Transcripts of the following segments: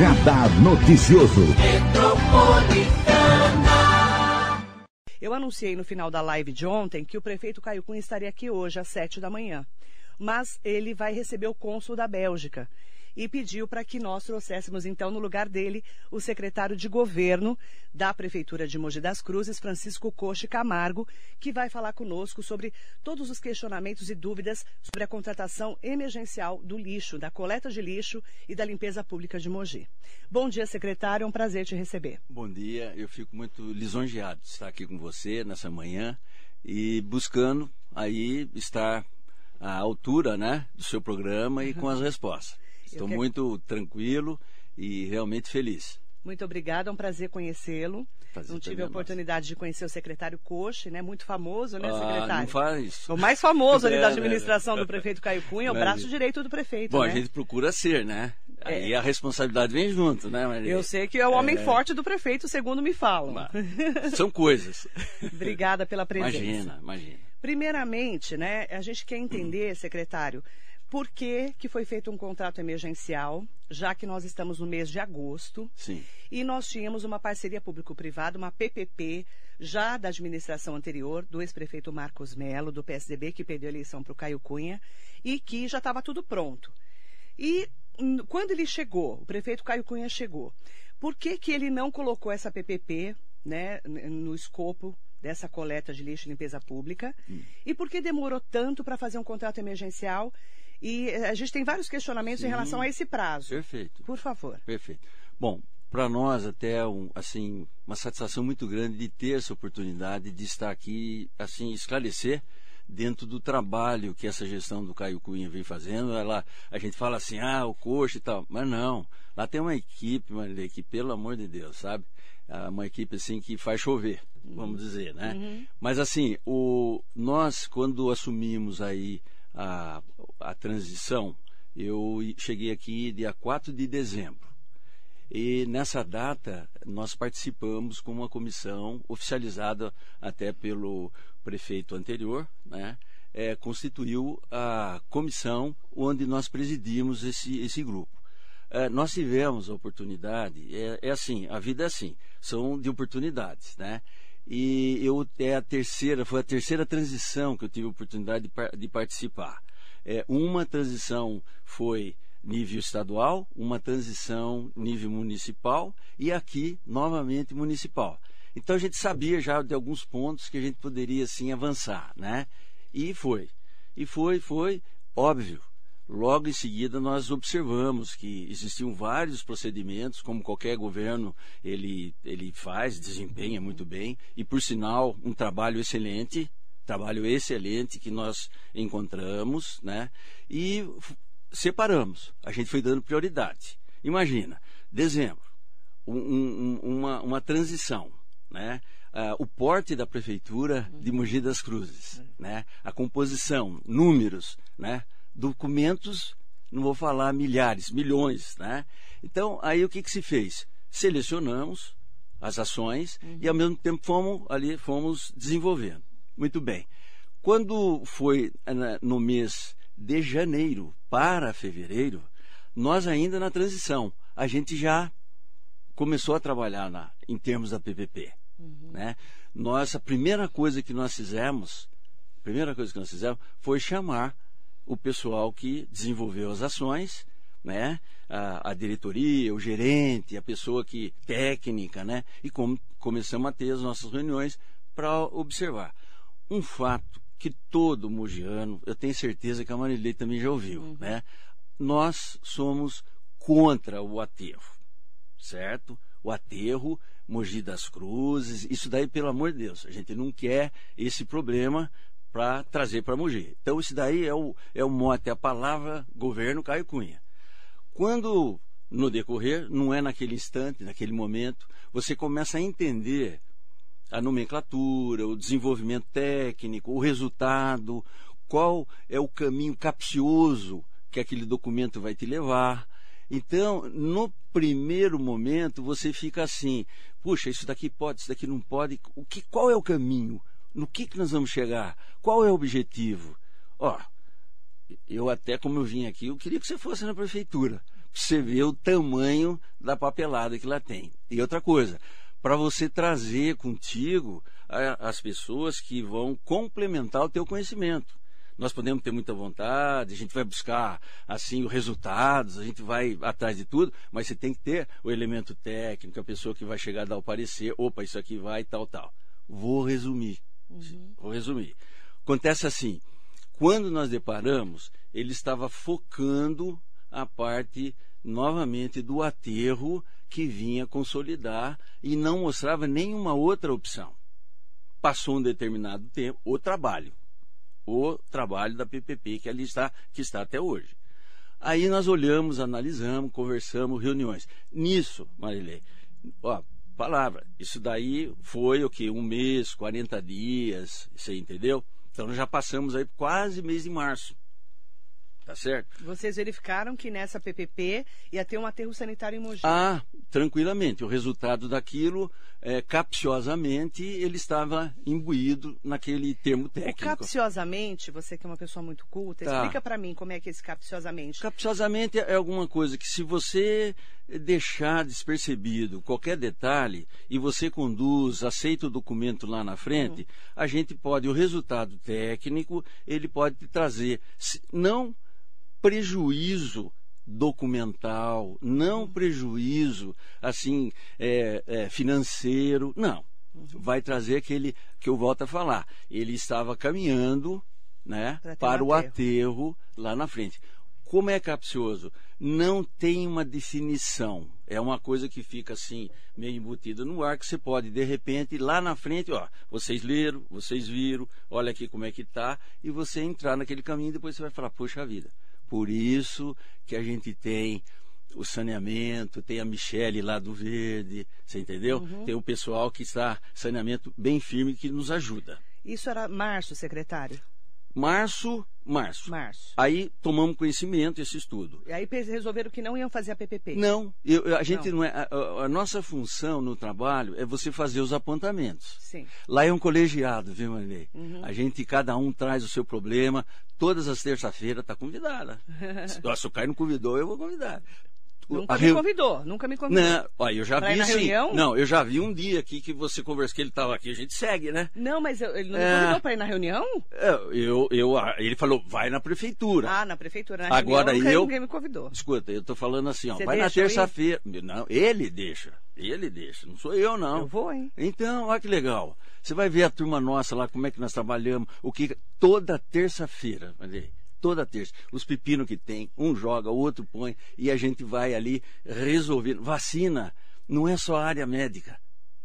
Radar Noticioso. Eu anunciei no final da live de ontem que o prefeito Caio Cunha estaria aqui hoje às sete da manhã. Mas ele vai receber o cônsul da Bélgica e pediu para que nós trouxéssemos, então, no lugar dele, o secretário de governo da Prefeitura de Mogi das Cruzes, Francisco Coche Camargo, que vai falar conosco sobre todos os questionamentos e dúvidas sobre a contratação emergencial do lixo, da coleta de lixo e da limpeza pública de Mogi. Bom dia, secretário, é um prazer te receber. Bom dia, eu fico muito lisonjeado de estar aqui com você nessa manhã e buscando aí estar à altura né, do seu programa e com as respostas. Estou que... muito tranquilo e realmente feliz. Muito obrigada, é um prazer conhecê-lo. Não tive a oportunidade de conhecer o secretário Coche, né? Muito famoso, né, ah, secretário? Não faz. O mais famoso ali é, da administração né? do prefeito Caio Cunha, o braço direito do prefeito. Bom, né? a gente procura ser, né? É. Aí a responsabilidade vem junto, né, Maria? Eu sei que é o homem é... forte do prefeito, segundo me falam. São coisas. Obrigada pela presença. Imagina, imagina. Primeiramente, né, a gente quer entender, secretário, por que, que foi feito um contrato emergencial, já que nós estamos no mês de agosto. Sim. E nós tínhamos uma parceria público-privada, uma PPP, já da administração anterior, do ex-prefeito Marcos Melo, do PSDB, que perdeu a eleição para o Caio Cunha, e que já estava tudo pronto. E quando ele chegou, o prefeito Caio Cunha chegou, por que, que ele não colocou essa PPP né, no escopo dessa coleta de lixo e limpeza pública? Hum. E por que demorou tanto para fazer um contrato emergencial e eh, a gente tem vários questionamentos Sim, em relação a esse prazo. Perfeito. Por favor. Perfeito. Bom, para nós até é um, assim uma satisfação muito grande de ter essa oportunidade de estar aqui assim esclarecer dentro do trabalho que essa gestão do Caio Cunha vem fazendo. Ela, a gente fala assim, ah, o coxa e tal, mas não. Lá tem uma equipe, uma equipe, pelo amor de Deus, sabe? É uma equipe assim que faz chover, vamos dizer, né? Uhum. Mas assim, o, nós quando assumimos aí a, a transição, eu cheguei aqui dia 4 de dezembro. E nessa data nós participamos com uma comissão oficializada até pelo prefeito anterior, né? É, constituiu a comissão onde nós presidimos esse, esse grupo. É, nós tivemos a oportunidade, é, é, assim, a vida é assim, são de oportunidades, né? E eu é a terceira, foi a terceira transição que eu tive a oportunidade de, de participar. É, uma transição foi nível estadual, uma transição nível municipal e aqui novamente municipal. Então a gente sabia já de alguns pontos que a gente poderia sim avançar, né? E foi. E foi, foi óbvio. Logo em seguida nós observamos que existiam vários procedimentos, como qualquer governo ele, ele faz, desempenha muito bem, e por sinal um trabalho excelente, trabalho excelente que nós encontramos, né? E separamos. A gente foi dando prioridade. Imagina, dezembro, um, um, uma, uma transição, né? Uh, o porte da prefeitura de Mogi das Cruzes, né? A composição, números, né? Documentos, não vou falar milhares, milhões, né? Então, aí o que, que se fez? Selecionamos as ações uhum. e ao mesmo tempo fomos ali, fomos desenvolvendo. Muito bem. Quando foi né, no mês de janeiro para fevereiro, nós ainda na transição, a gente já começou a trabalhar na, em termos da PPP. Uhum. Né? Nós, a primeira coisa que nós fizemos, a primeira coisa que nós fizemos foi chamar o pessoal que desenvolveu as ações, né? A, a, diretoria, o gerente, a pessoa que técnica, né? E com, começamos a ter as nossas reuniões para observar. Um fato que todo mogiano, eu tenho certeza que a Marilei também já ouviu, uhum. né? Nós somos contra o aterro, certo? O aterro, Mogi das Cruzes, isso daí, pelo amor de Deus, a gente não quer esse problema para trazer para Mogi. Então, isso daí é o, é o mote, é a palavra governo Caio Cunha. Quando, no decorrer, não é naquele instante, naquele momento, você começa a entender a nomenclatura, o desenvolvimento técnico, o resultado, qual é o caminho capcioso que aquele documento vai te levar. Então, no primeiro momento, você fica assim: puxa, isso daqui pode, isso daqui não pode. O que, qual é o caminho? No que, que nós vamos chegar? Qual é o objetivo? Ó, eu até como eu vim aqui, eu queria que você fosse na prefeitura, você ver o tamanho da papelada que ela tem. E outra coisa, para você trazer contigo as pessoas que vão complementar o teu conhecimento. Nós podemos ter muita vontade, a gente vai buscar assim os resultados, a gente vai atrás de tudo, mas você tem que ter o elemento técnico, a pessoa que vai chegar a dar o parecer, opa, isso aqui vai tal, tal. Vou resumir. Uhum. Vou resumir. Acontece assim, quando nós deparamos, ele estava focando a parte novamente do aterro que vinha consolidar e não mostrava nenhuma outra opção. Passou um determinado tempo, o trabalho, o trabalho da PPP que ali está, que está até hoje. Aí nós olhamos, analisamos, conversamos, reuniões. Nisso, Marilei, ó, palavra, isso daí foi o que? Um mês, 40 dias, você entendeu? Então já passamos aí quase mês de março. Tá certo? Vocês verificaram que nessa PPP ia ter um aterro sanitário em Mogi? Ah, tranquilamente. O resultado daquilo, é, capciosamente, ele estava imbuído naquele termo técnico. O capciosamente, você que é uma pessoa muito culta, tá. explica para mim como é que é esse capciosamente. Capciosamente é alguma coisa que se você deixar despercebido qualquer detalhe e você conduz, aceita o documento lá na frente, uhum. a gente pode, o resultado técnico, ele pode trazer, não prejuízo documental, não uhum. prejuízo assim é, é, financeiro, não. Uhum. Vai trazer aquele que eu volto a falar. Ele estava caminhando né, para o aterro lá na frente. Como é capcioso? Não tem uma definição. É uma coisa que fica assim, meio embutida no ar, que você pode, de repente, lá na frente, ó, vocês leram, vocês viram, olha aqui como é que tá, e você entrar naquele caminho e depois você vai falar, poxa vida, por isso que a gente tem o saneamento, tem a Michele lá do Verde, você entendeu? Uhum. Tem o pessoal que está saneamento bem firme que nos ajuda. Isso era março, secretário? Março, março. Março. Aí tomamos conhecimento desse estudo. E aí resolveram que não iam fazer a PPP. Não, eu, a gente não, não é. A, a, nossa função no trabalho é você fazer os apontamentos. Sim. Lá é um colegiado, viu, Marley? Uhum. A gente, cada um traz o seu problema. Todas as terças-feiras está convidada. Se o Caio não convidou, eu vou convidar. Nunca me convidou, nunca me convidou. Não, ó, eu já pra vi sim. Reunião? Não, eu já vi um dia aqui que você conversou, que ele estava aqui, a gente segue, né? Não, mas eu, ele não é... me convidou para ir na reunião? É, eu, eu, ele falou, vai na prefeitura. Ah, na prefeitura, na Agora reunião, eu, ninguém me convidou. Escuta, eu tô falando assim, ó, você vai na terça-feira. Não, ele deixa, ele deixa, não sou eu não. Eu vou, hein? Então, olha que legal. Você vai ver a turma nossa lá, como é que nós trabalhamos, o que toda terça-feira, olha toda terça. Os pepinos que tem, um joga, o outro põe, e a gente vai ali resolvendo. Vacina não é só área médica.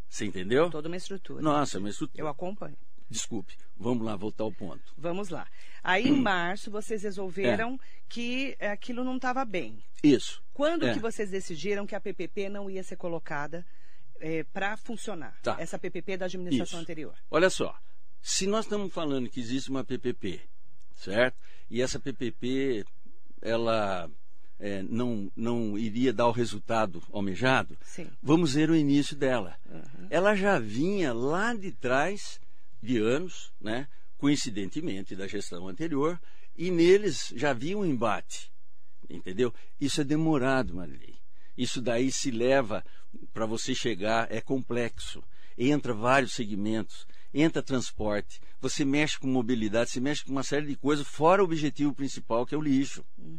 Você entendeu? Toda uma estrutura. Nossa, uma estrutura. Eu acompanho. Desculpe, vamos lá, voltar ao ponto. Vamos lá. Aí em março vocês resolveram é. que aquilo não estava bem. Isso. Quando é. que vocês decidiram que a PPP não ia ser colocada é, para funcionar? Tá. Essa PPP da administração Isso. anterior. Olha só, se nós estamos falando que existe uma PPP, certo? E essa PPP, ela é, não, não iria dar o resultado almejado, Sim. vamos ver o início dela. Uhum. Ela já vinha lá de trás de anos, né, coincidentemente da gestão anterior, e neles já havia um embate. Entendeu? Isso é demorado, Marilei. Isso daí se leva para você chegar, é complexo. Entra vários segmentos entra transporte, você mexe com mobilidade, você mexe com uma série de coisas, fora o objetivo principal, que é o lixo. Uhum.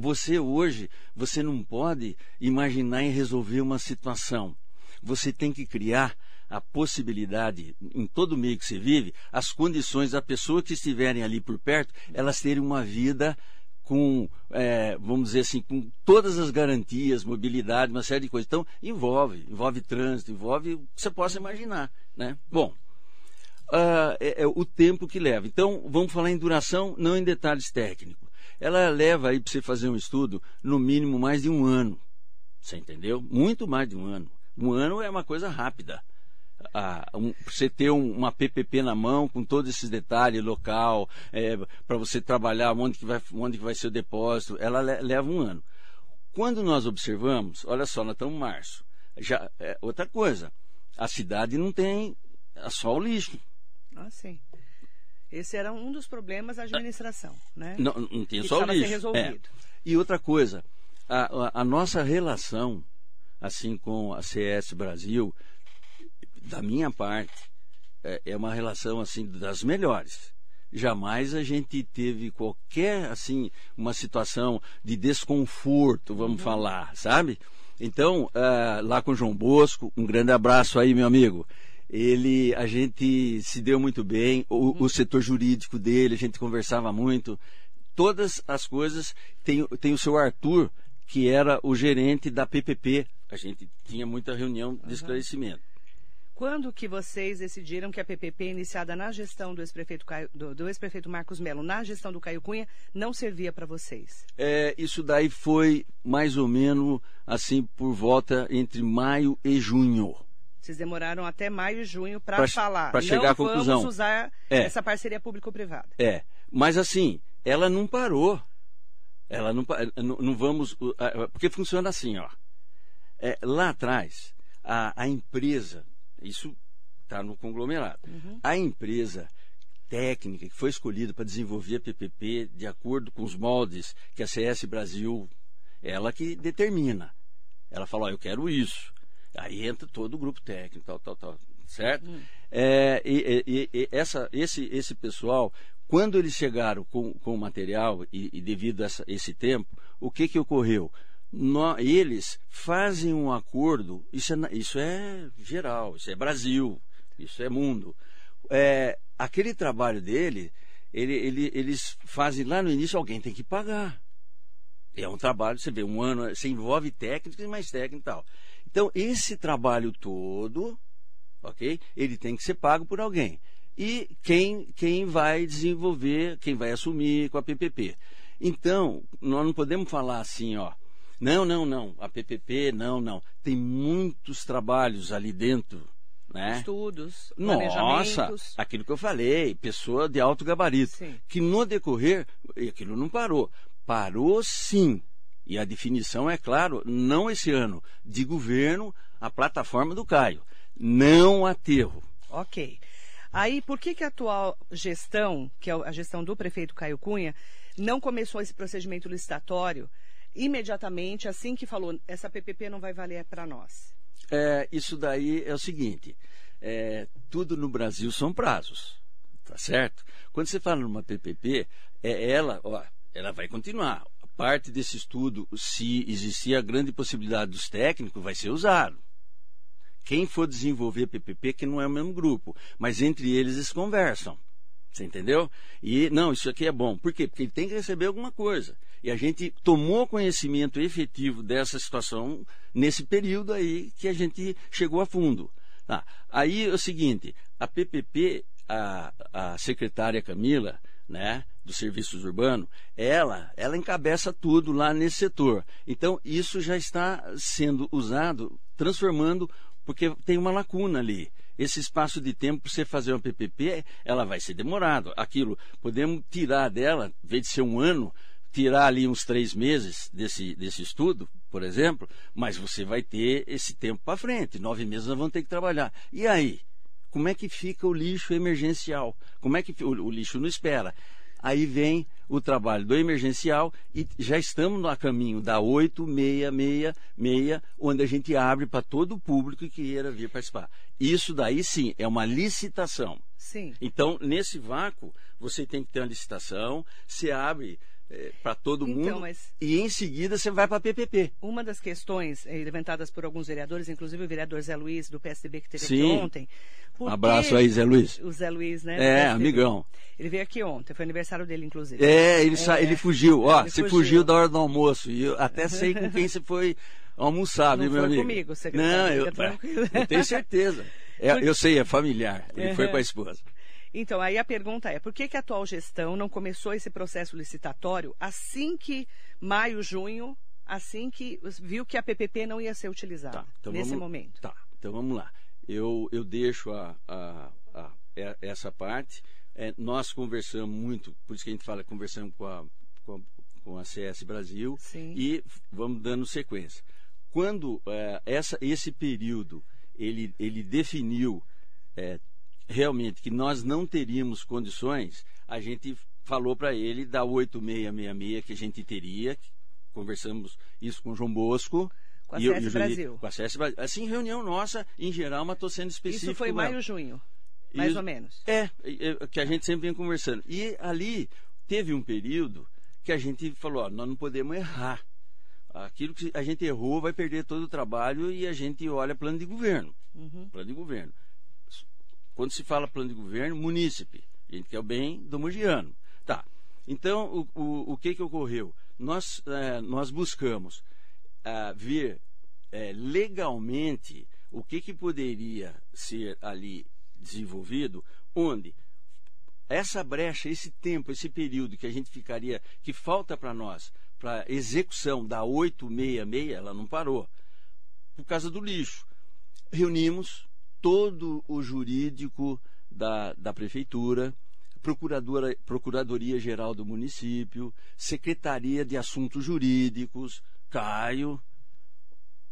Você hoje, você não pode imaginar em resolver uma situação. Você tem que criar a possibilidade, em todo o meio que você vive, as condições da pessoa que estiverem ali por perto, elas terem uma vida com, é, vamos dizer assim, com todas as garantias, mobilidade, uma série de coisas. Então, envolve, envolve trânsito, envolve o que você possa imaginar. Né? Bom, uh, é, é, o tempo que leva. Então, vamos falar em duração, não em detalhes técnicos. Ela leva aí para você fazer um estudo, no mínimo mais de um ano. Você entendeu? Muito mais de um ano. Um ano é uma coisa rápida. Ah, um, você ter um, uma PPP na mão com todos esses detalhes, local, é, para você trabalhar onde que, vai, onde que vai ser o depósito, ela le, leva um ano. Quando nós observamos, olha só, nós estamos em março. Já, é, outra coisa, a cidade não tem só o lixo. Ah, sim. Esse era um dos problemas da administração, né? Não, não tem só o lixo. Ser resolvido. É. E outra coisa, a, a, a nossa relação, assim com a CS Brasil, da minha parte, é, é uma relação assim das melhores jamais a gente teve qualquer assim uma situação de desconforto, vamos uhum. falar, sabe? Então, uh, lá com o João Bosco, um grande abraço aí, meu amigo. Ele, a gente se deu muito bem, o, uhum. o setor jurídico dele, a gente conversava muito. Todas as coisas, tem, tem o seu Arthur, que era o gerente da PPP. A gente tinha muita reunião de uhum. esclarecimento. Quando que vocês decidiram que a PPP, iniciada na gestão do ex-prefeito, do, do ex-prefeito Marcos Melo, na gestão do Caio Cunha, não servia para vocês? É, isso daí foi mais ou menos assim por volta entre maio e junho. Vocês demoraram até maio e junho para falar. Para chegar não à conclusão. Vamos usar é. essa parceria público-privada. É, mas assim, ela não parou. Ela não, não, não vamos. Porque funciona assim, ó. É, lá atrás, a, a empresa isso está no conglomerado. Uhum. A empresa técnica que foi escolhida para desenvolver a PPP de acordo com os moldes que a CS Brasil, ela que determina. Ela fala, oh, eu quero isso. Aí entra todo o grupo técnico, tal, tal, tal, certo? Uhum. É, e, e, e, essa, esse, esse pessoal, quando eles chegaram com, com o material e, e devido a essa, esse tempo, o que, que ocorreu? no, eles fazem um acordo, isso é, isso é geral, isso é Brasil, isso é mundo. É, aquele trabalho dele, ele, ele, eles fazem lá no início, alguém tem que pagar. É um trabalho, você vê, um ano, você envolve técnicos e mais técnico e tal. Então, esse trabalho todo, ok? Ele tem que ser pago por alguém. E quem, quem vai desenvolver, quem vai assumir com a PPP. Então, nós não podemos falar assim, ó, não, não, não. A PPP, não, não. Tem muitos trabalhos ali dentro. Né? Estudos, Nossa, aquilo que eu falei, pessoa de alto gabarito. Sim. Que no decorrer, aquilo não parou. Parou sim. E a definição é claro, não esse ano, de governo, a plataforma do Caio. Não aterro. Ok. Aí, por que, que a atual gestão, que é a gestão do prefeito Caio Cunha, não começou esse procedimento licitatório imediatamente, assim que falou, essa PPP não vai valer para nós? É, isso daí é o seguinte: é, tudo no Brasil são prazos, tá certo? Quando você fala numa PPP, é ela, ó, ela vai continuar. Parte desse estudo, se existir a grande possibilidade dos técnicos, vai ser usado. Quem for desenvolver PPP, que não é o mesmo grupo, mas entre eles eles conversam. Você entendeu? E não, isso aqui é bom. Por quê? Porque ele tem que receber alguma coisa. E a gente tomou conhecimento efetivo dessa situação nesse período aí que a gente chegou a fundo. Ah, aí é o seguinte, a PPP, a, a secretária Camila, né, dos serviços urbanos, ela, ela encabeça tudo lá nesse setor. Então, isso já está sendo usado, transformando, porque tem uma lacuna ali esse espaço de tempo para você fazer uma PPP, ela vai ser demorado. Aquilo, podemos tirar dela, em vez de ser um ano, tirar ali uns três meses desse, desse estudo, por exemplo, mas você vai ter esse tempo para frente. Nove meses nós vamos ter que trabalhar. E aí? Como é que fica o lixo emergencial? Como é que o, o lixo não espera? Aí vem o trabalho do emergencial e já estamos no caminho da 8666, onde a gente abre para todo o público que queira vir participar. Isso daí sim é uma licitação. Sim. Então, nesse vácuo, você tem que ter uma licitação, se abre é, para todo então, mundo mas... e em seguida você vai para a PPP. Uma das questões é, levantadas por alguns vereadores, inclusive o vereador Zé Luiz do PSDB que teve Sim. aqui ontem. Um abraço aí, Zé Luiz. O Zé Luiz, né? É, amigão. Ele veio aqui ontem, foi aniversário dele, inclusive. É, ele, é, ele fugiu. Ó, ele você fugiu. fugiu. da hora do almoço. E eu até sei com quem você foi almoçar, viu, meu amigo? comigo, Não, eu, eu tenho certeza. É, eu sei, é familiar. Ele foi com a esposa. Então, aí a pergunta é: por que, que a atual gestão não começou esse processo licitatório assim que maio, junho, assim que viu que a PPP não ia ser utilizada tá, então nesse vamos, momento? Tá, então vamos lá. Eu, eu deixo a, a, a, é, essa parte. É, nós conversamos muito, por isso que a gente fala, conversamos com a, com a, com CS Brasil Sim. e vamos dando sequência. Quando é, essa, esse período ele, ele definiu é, realmente que nós não teríamos condições, a gente falou para ele da 8666 que a gente teria, conversamos isso com o João Bosco. Com a eu- CS Brasil. Com a CS Brasil. Assim, reunião nossa, em geral, mas estou sendo específico. Isso foi maio, junho, mais Isso- ou menos. É, é, é, que a gente sempre vem conversando. E ali teve um período que a gente falou, ó, nós não podemos errar. Aquilo que a gente errou vai perder todo o trabalho e a gente olha plano de governo. Uhum. Plano de governo. Quando se fala plano de governo, munícipe. A gente quer o bem do mogiano. Tá. Então, o, o, o que, que ocorreu? Nós, eh, nós buscamos ah, ver eh, legalmente o que, que poderia ser ali desenvolvido, onde essa brecha, esse tempo, esse período que a gente ficaria, que falta para nós, para execução da 866, ela não parou, por causa do lixo. Reunimos todo o jurídico da, da prefeitura, procuradora, Procuradoria Geral do município, Secretaria de Assuntos Jurídicos, Caio,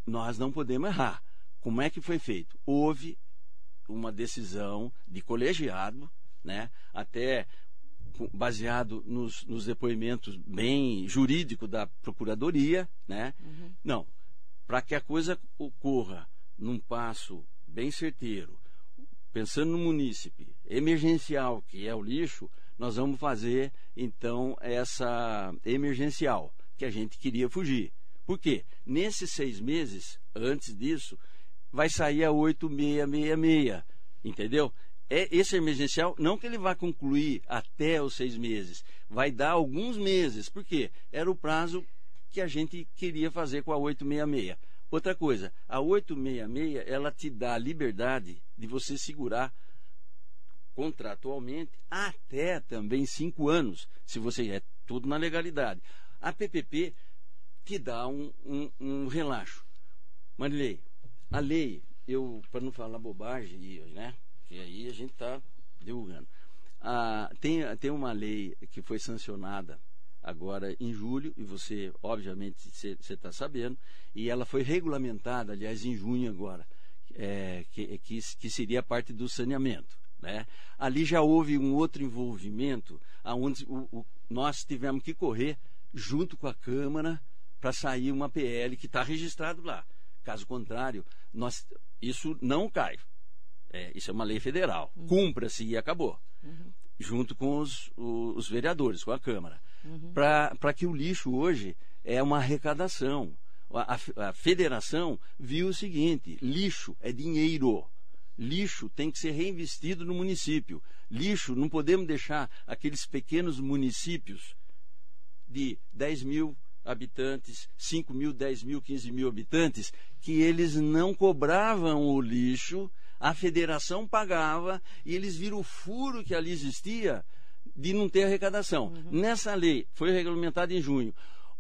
nós não podemos errar. Como é que foi feito? Houve uma decisão de colegiado, né? até baseado nos, nos depoimentos bem jurídicos da Procuradoria. Né? Não, para que a coisa ocorra num passo bem certeiro, pensando no munícipe emergencial, que é o lixo, nós vamos fazer então essa emergencial, que a gente queria fugir. Por quê? Nesses seis meses, antes disso, vai sair a 8666, entendeu? É esse emergencial, não que ele vá concluir até os seis meses, vai dar alguns meses, porque era o prazo que a gente queria fazer com a 866. Outra coisa, a 866, ela te dá a liberdade de você segurar contratualmente até também cinco anos, se você é tudo na legalidade. A PPP te dá um, um, um relaxo. Marilei, a lei, eu, para não falar bobagem, e, né, que aí a gente está divulgando. Ah, tem, tem uma lei que foi sancionada agora em julho, e você, obviamente, você está sabendo, e ela foi regulamentada, aliás, em junho agora, é, que, que, que seria parte do saneamento. Né? Ali já houve um outro envolvimento, onde nós tivemos que correr junto com a Câmara para sair uma PL que está registrado lá. Caso contrário, nós, isso não cai. É, isso é uma lei federal. Uhum. Cumpra-se e acabou. Uhum. Junto com os, os, os, vereadores, com a Câmara. Uhum. Para que o lixo hoje é uma arrecadação. A, a, a federação viu o seguinte: lixo é dinheiro. Lixo tem que ser reinvestido no município. Lixo, não podemos deixar aqueles pequenos municípios de 10 mil habitantes, 5 mil, 10 mil, 15 mil habitantes, que eles não cobravam o lixo, a federação pagava e eles viram o furo que ali existia de não ter arrecadação. Uhum. Nessa lei, foi regulamentada em junho.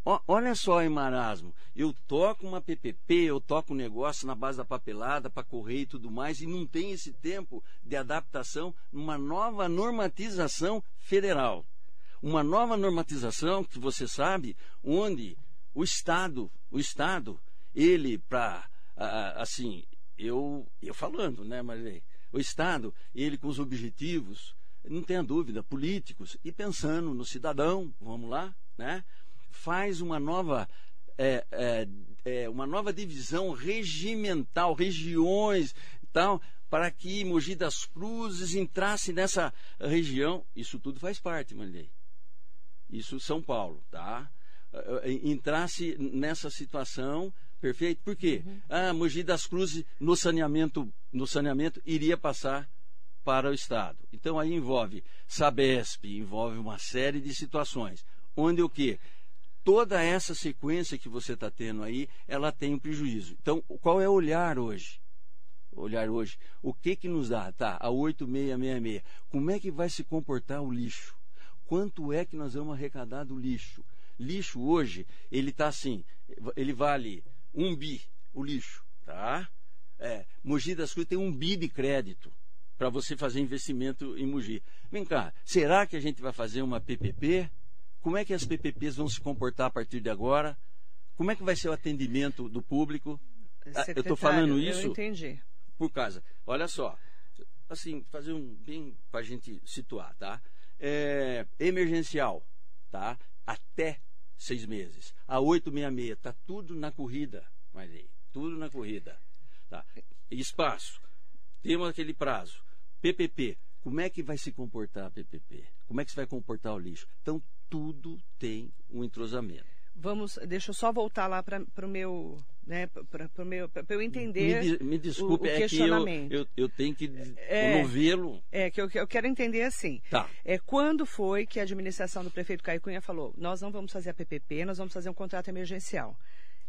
O, olha só, em marasmo, eu toco uma PPP, eu toco um negócio na base da papelada para correr e tudo mais, e não tem esse tempo de adaptação numa nova normatização federal uma nova normatização que você sabe onde o Estado, o Estado, ele para assim, eu eu falando, né, Marilei? O Estado, ele com os objetivos, não tenha dúvida, políticos e pensando no cidadão, vamos lá, né? Faz uma nova é, é, é, uma nova divisão regimental, regiões, tal, para que Mogi das Cruzes entrasse nessa região. Isso tudo faz parte, Marilei isso São Paulo, tá? Entrasse nessa situação, perfeito? Por quê? Uhum. Ah, Mogi das Cruzes no saneamento, no saneamento iria passar para o Estado. Então aí envolve Sabesp, envolve uma série de situações, onde o quê? Toda essa sequência que você está tendo aí, ela tem um prejuízo. Então, qual é o olhar hoje? Olhar hoje. O que que nos dá? Tá, a 8666. Como é que vai se comportar o lixo? quanto é que nós vamos arrecadar do lixo. Lixo hoje, ele está assim, ele vale um bi, o lixo, tá? É, Mogi das Cruzes tem um bi de crédito para você fazer investimento em Mogi. Vem cá, será que a gente vai fazer uma PPP? Como é que as PPPs vão se comportar a partir de agora? Como é que vai ser o atendimento do público? eu estou falando isso eu entendi. por causa. Olha só, assim, fazer um bem para a gente situar, tá? É, emergencial, tá? Até seis meses. A 866, está tudo na corrida, Marilei. Tudo na corrida. Tá? Espaço. Temos aquele prazo. PPP. Como é que vai se comportar a PPP? Como é que se vai comportar o lixo? Então, tudo tem um entrosamento. Vamos, deixa eu só voltar lá para o meu, né, para eu entender me, me desculpe, o, o é questionamento. que eu, eu, eu tenho que é, vê-lo. É, que eu, eu, quero entender assim. Tá. É, quando foi que a administração do prefeito Caio Cunha falou, nós não vamos fazer a PPP, nós vamos fazer um contrato emergencial?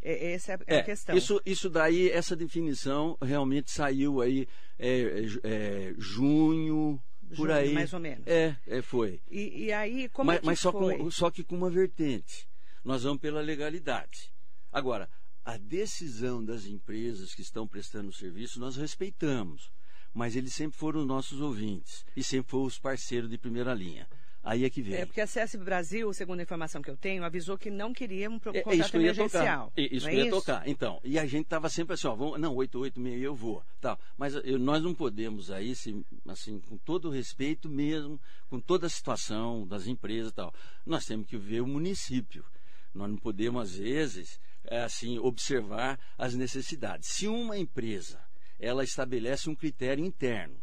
É, essa é a, é, a questão. Isso, isso daí, essa definição realmente saiu aí é, é, junho, por aí. Mais ou menos. É, é foi. E, e aí, como mas, é que mas só foi? Com, só que com uma vertente. Nós vamos pela legalidade. Agora, a decisão das empresas que estão prestando serviço, nós respeitamos. Mas eles sempre foram nossos ouvintes e sempre foram os parceiros de primeira linha. Aí é que vem. É porque a CS Brasil, segundo a informação que eu tenho, avisou que não queria um é, contrato é emergencial. Tocar. Isso não que é ia isso? tocar. Então, e a gente estava sempre assim, ó, vamos, não, 886 eu vou. Tal. Mas eu, nós não podemos aí, se, assim, com todo o respeito mesmo, com toda a situação das empresas e tal, nós temos que ver o município. Nós não podemos, às vezes, é, assim, observar as necessidades. Se uma empresa ela estabelece um critério interno,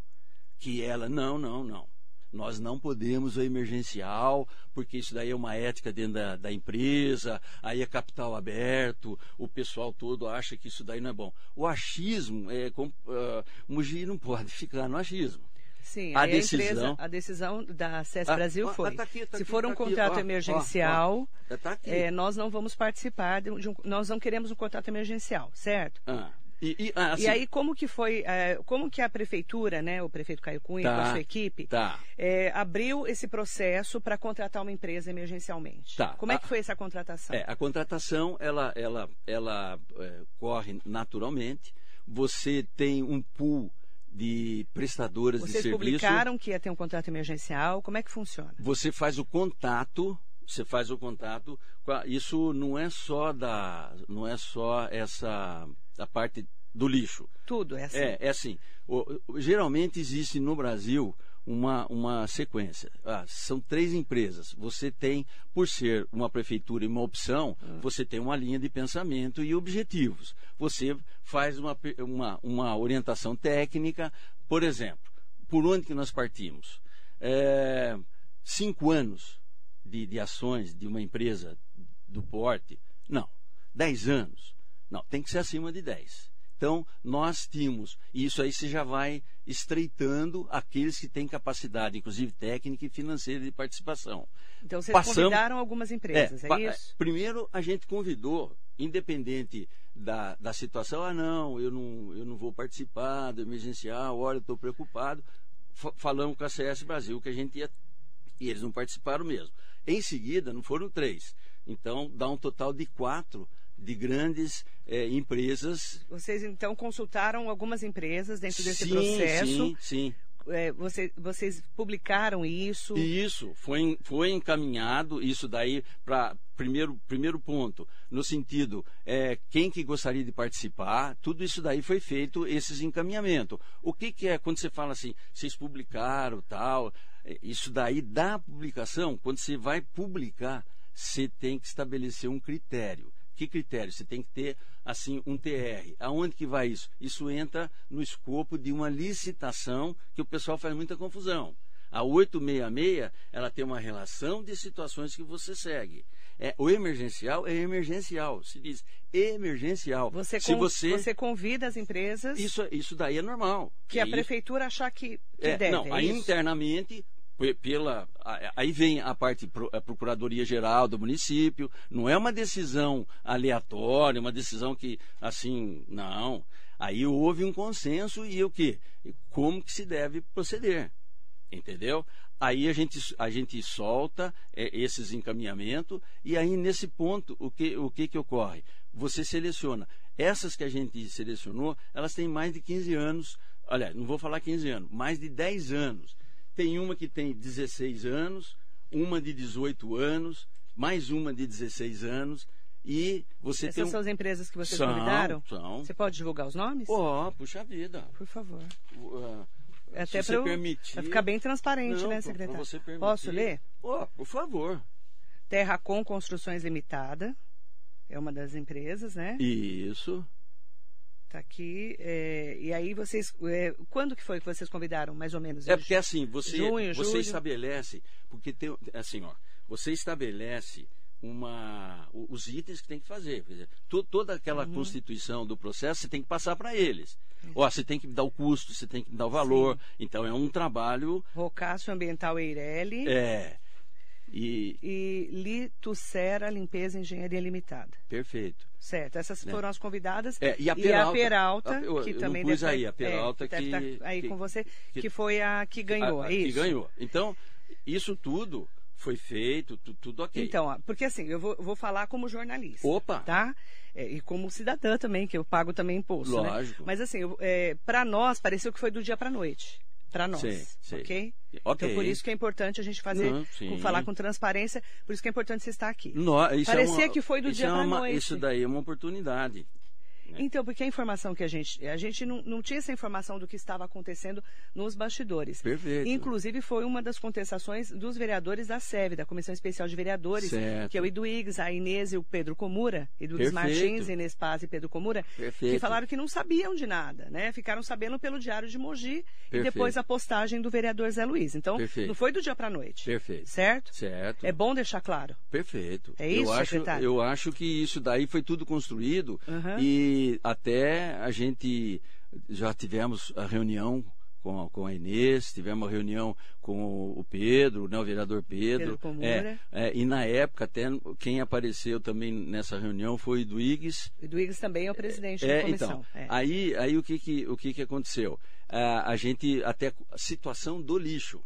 que ela, não, não, não nós não podemos o emergencial, porque isso daí é uma ética dentro da, da, empresa, aí é capital aberto, o pessoal todo acha que isso daí não é bom. O achismo, é, com, uh, Mugi não pode ficar no achismo. Sim, a decisão, a, empresa, a decisão da SES ah, Brasil ah, foi: tá aqui, tá se aqui, for um tá contrato aqui, emergencial, ó, ó, é, nós não vamos participar de um, nós não queremos um contrato emergencial, certo? Ah. E, e, ah, assim, e, aí como que foi, é, como que a prefeitura, né, o prefeito Caio Cunha tá, com a sua equipe, tá. é, abriu esse processo para contratar uma empresa emergencialmente? Tá. Como é que foi essa contratação? É, a contratação ela, ela, ela é, corre naturalmente. Você tem um pool de prestadoras Vocês de serviço. Vocês publicaram que ia ter um contrato emergencial. Como é que funciona? Você faz o contato você faz o contato isso não é só da não é só essa a parte do lixo tudo é assim é, é assim o, o, geralmente existe no Brasil uma, uma sequência. Ah, são três empresas. Você tem, por ser uma prefeitura e uma opção, hum. você tem uma linha de pensamento e objetivos. Você faz uma, uma, uma orientação técnica, por exemplo, por onde que nós partimos? É, cinco anos de, de ações de uma empresa do porte? Não. Dez anos? Não, tem que ser acima de dez. Então, nós tínhamos, e isso aí você já vai estreitando aqueles que têm capacidade, inclusive técnica e financeira de participação. Então, vocês Passamos, convidaram algumas empresas, é, é isso? Primeiro, a gente convidou, independente da, da situação, ah, não, eu não, eu não vou participar do emergencial, olha, eu estou preocupado. Falamos com a CS Brasil que a gente ia, e eles não participaram mesmo. Em seguida, não foram três. Então, dá um total de quatro de grandes é, empresas. Vocês, então, consultaram algumas empresas dentro desse sim, processo? Sim, sim. É, você, vocês publicaram isso? Isso, foi, foi encaminhado, isso daí para primeiro, primeiro ponto, no sentido, é, quem que gostaria de participar, tudo isso daí foi feito, esses encaminhamentos. O que, que é quando você fala assim, vocês publicaram tal, é, isso daí da publicação, quando você vai publicar, você tem que estabelecer um critério. Que critério? Você tem que ter assim um TR. Aonde que vai isso? Isso entra no escopo de uma licitação que o pessoal faz muita confusão. A 866, ela tem uma relação de situações que você segue. É, o emergencial é emergencial. Se diz emergencial. Você, Se você... você convida as empresas. Isso, isso daí é normal. Que a prefeitura achar que, que é, deve. Não, é aí isso? internamente pela aí vem a parte a procuradoria geral do município. Não é uma decisão aleatória uma decisão que assim não. Aí houve um consenso e o que como que se deve proceder entendeu? Aí a gente a gente solta é, esses encaminhamentos e aí nesse ponto o que o que que ocorre? Você seleciona. Essas que a gente selecionou elas têm mais de 15 anos olha não vou falar 15 anos mais de 10 anos tem uma que tem 16 anos, uma de 18 anos, mais uma de 16 anos. E você Essas tem um... são as empresas que vocês são, convidaram? São. Você pode divulgar os nomes? Ó, oh, puxa vida. Por favor. Uh, Até para permitir. ficar bem transparente, Não, né, secretário? Posso ler? Oh, por favor. Terra com Construções Limitada. É uma das empresas, né? Isso. Tá aqui. é, e aí vocês. é, quando que foi que vocês convidaram, mais ou menos? É porque assim, você, Junho, você julho. estabelece, porque tem, assim, ó, você estabelece uma, os itens que tem que fazer. Dizer, to- toda aquela Uhum. constituição do processo você tem que passar para eles. Ó, você tem que dar o custo, você tem que dar o valor. Então é um trabalho. Rocácio Ambiental Eireli É. E e Litucera Limpeza e Engenharia Limitada. perfeito. Certo, essas Né? foram as convidadas. É, e a Peralta. Peralta, A- eu- que eu não também pus deve aí, a Peralta é, deve que- tá aí que- com você, que- que, foi a que ganhou, A- a é que isso? ganhou. Então, isso tudo foi feito, tu- tudo ok. Então, porque assim, eu vou, vou falar como jornalista. Opa! Tá? É, e como cidadã também, que eu pago também imposto. né? Lógico. Mas assim, é, para nós, pareceu que foi do dia para noite. Para nós. Sei, sei. Ok? Ok. Então, por isso que é importante a gente fazer, Não, sim. com- falar com transparência, por isso que é importante você estar aqui. No- é Parecia uma- que foi do dia é pra uma- noite. Isso daí é uma oportunidade. Então, porque a informação que a gente. A gente não, não tinha essa informação do que estava acontecendo nos bastidores. Perfeito. Inclusive, foi uma das contestações dos vereadores da SEV, da Comissão Especial de Vereadores, Certo. que é o Iduígues, a Inês e o Pedro Comura, Iduígues. Martins, Inês Paz e Pedro Comura, Perfeito. que falaram que não sabiam de nada, né? Ficaram sabendo pelo Diário de Mogi e Perfeito. depois a postagem do vereador Zé Luiz. Então, Perfeito. não foi do dia para noite. Perfeito. Certo? Certo. É bom deixar claro. Perfeito. É isso, eu acho, secretário? Eu acho que isso daí foi tudo construído Uhum. e até a gente já tivemos a reunião com a, com a Inês, tivemos a reunião com o Pedro, né, o vereador Pedro. Pedro. É, é, e na época, até quem apareceu também nessa reunião foi o Iduígues, O Iduígues também é o presidente É, da comissão. então, É. aí, aí o que que, o que que aconteceu? Ah, a gente, até a situação do lixo,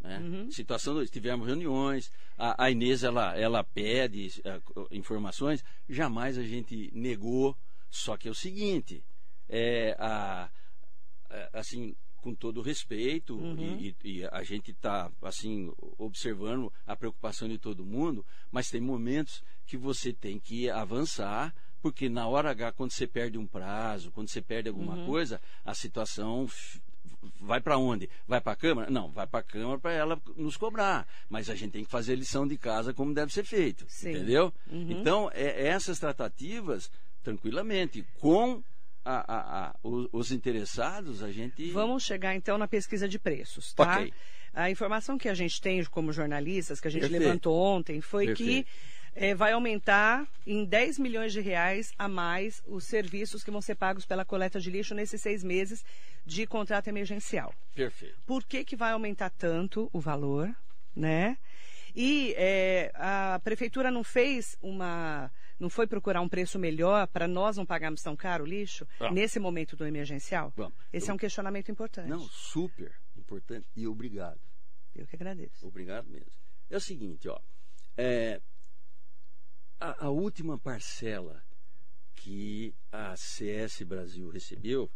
né? Uhum. Situação do lixo, tivemos reuniões, a, a Inês, ela, ela pede ah, informações, jamais a gente negou, só que é o seguinte, é, a, a- assim, com todo respeito, Uhum. e, e- a gente está assim observando a preocupação de todo mundo, mas tem momentos que você tem que avançar, porque na hora H, quando você perde um prazo, quando você perde alguma Uhum. coisa, a situação vai para onde? Vai para a Câmara? Não, vai para a Câmara para ela nos cobrar, mas a gente tem que fazer a lição de casa como deve ser feito, Sim. entendeu? Uhum. Então, é, essas tratativas, tranquilamente, com a- a- a- os, os interessados, a gente. Vamos chegar então na pesquisa de preços, tá? Ok. A informação que a gente tem como jornalistas, que a gente Perfeito. levantou ontem, foi Perfeito. que eh, vai aumentar em 10 milhões de reais a mais os serviços que vão ser pagos pela coleta de lixo nesses seis meses de contrato emergencial. Perfeito. Por que, que vai aumentar tanto o valor, né? E eh, a prefeitura não fez uma, não foi procurar um preço melhor para nós não pagarmos tão caro o lixo Vamos. nesse momento do emergencial? Vamos. Esse é um questionamento importante. Não, super importante e obrigado. Eu que agradeço. Obrigado mesmo. É o seguinte, ó. é, a, a última parcela que a CS Brasil recebeu,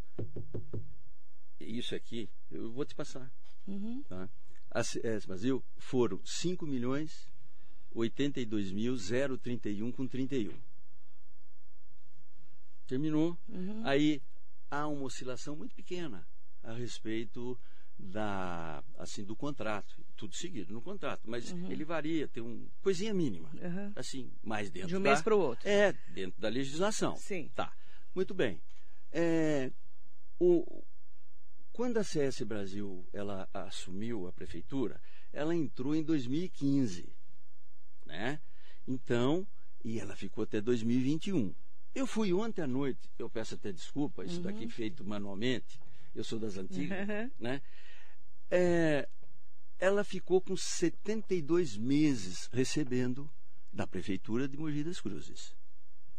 isso aqui, eu vou te passar. Uhum. Tá? A CS Brasil foram 5 milhões 82 mil 031 com 31. Terminou. Uhum. Aí há uma oscilação muito pequena a respeito da assim do contrato, tudo seguido no contrato, mas ele varia, tem um coisinha mínima, Uhum. assim, mais dentro De um da, mês para o outro. é dentro da legislação. Sim. Tá. Muito bem. É, o, quando a CS Brasil ela assumiu a prefeitura, ela entrou em 2015, né? Então, e ela ficou até 2021. Eu fui ontem à noite, eu peço até desculpa, isso daqui feito manualmente, eu sou das antigas, Uhum. né? É, ela ficou com 72 meses recebendo da prefeitura de Mogi das Cruzes.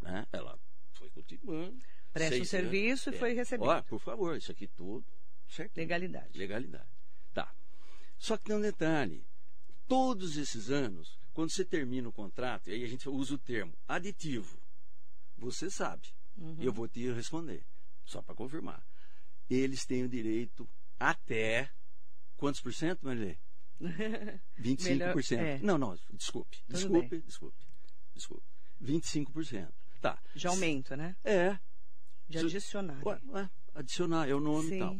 Né? Ela foi continuando. Presta o serviço anos. e foi recebido. Ó, por favor, isso aqui tudo certo. Legalidade. Legalidade. Tá. Só que tem um detalhe. Todos esses anos, quando você termina o contrato, e aí a gente usa o termo aditivo, você sabe. Uhum. Eu vou te responder, só para confirmar. Eles têm o direito até quantos por cento, Marilê? 25%. Melhor- é. Não, não, desculpe. Tudo Desculpe, desculpe. Desculpe. 25%. Tá. De aumento, né? É. De adicionar. Ué, ué, adicionar, é o nome e tal.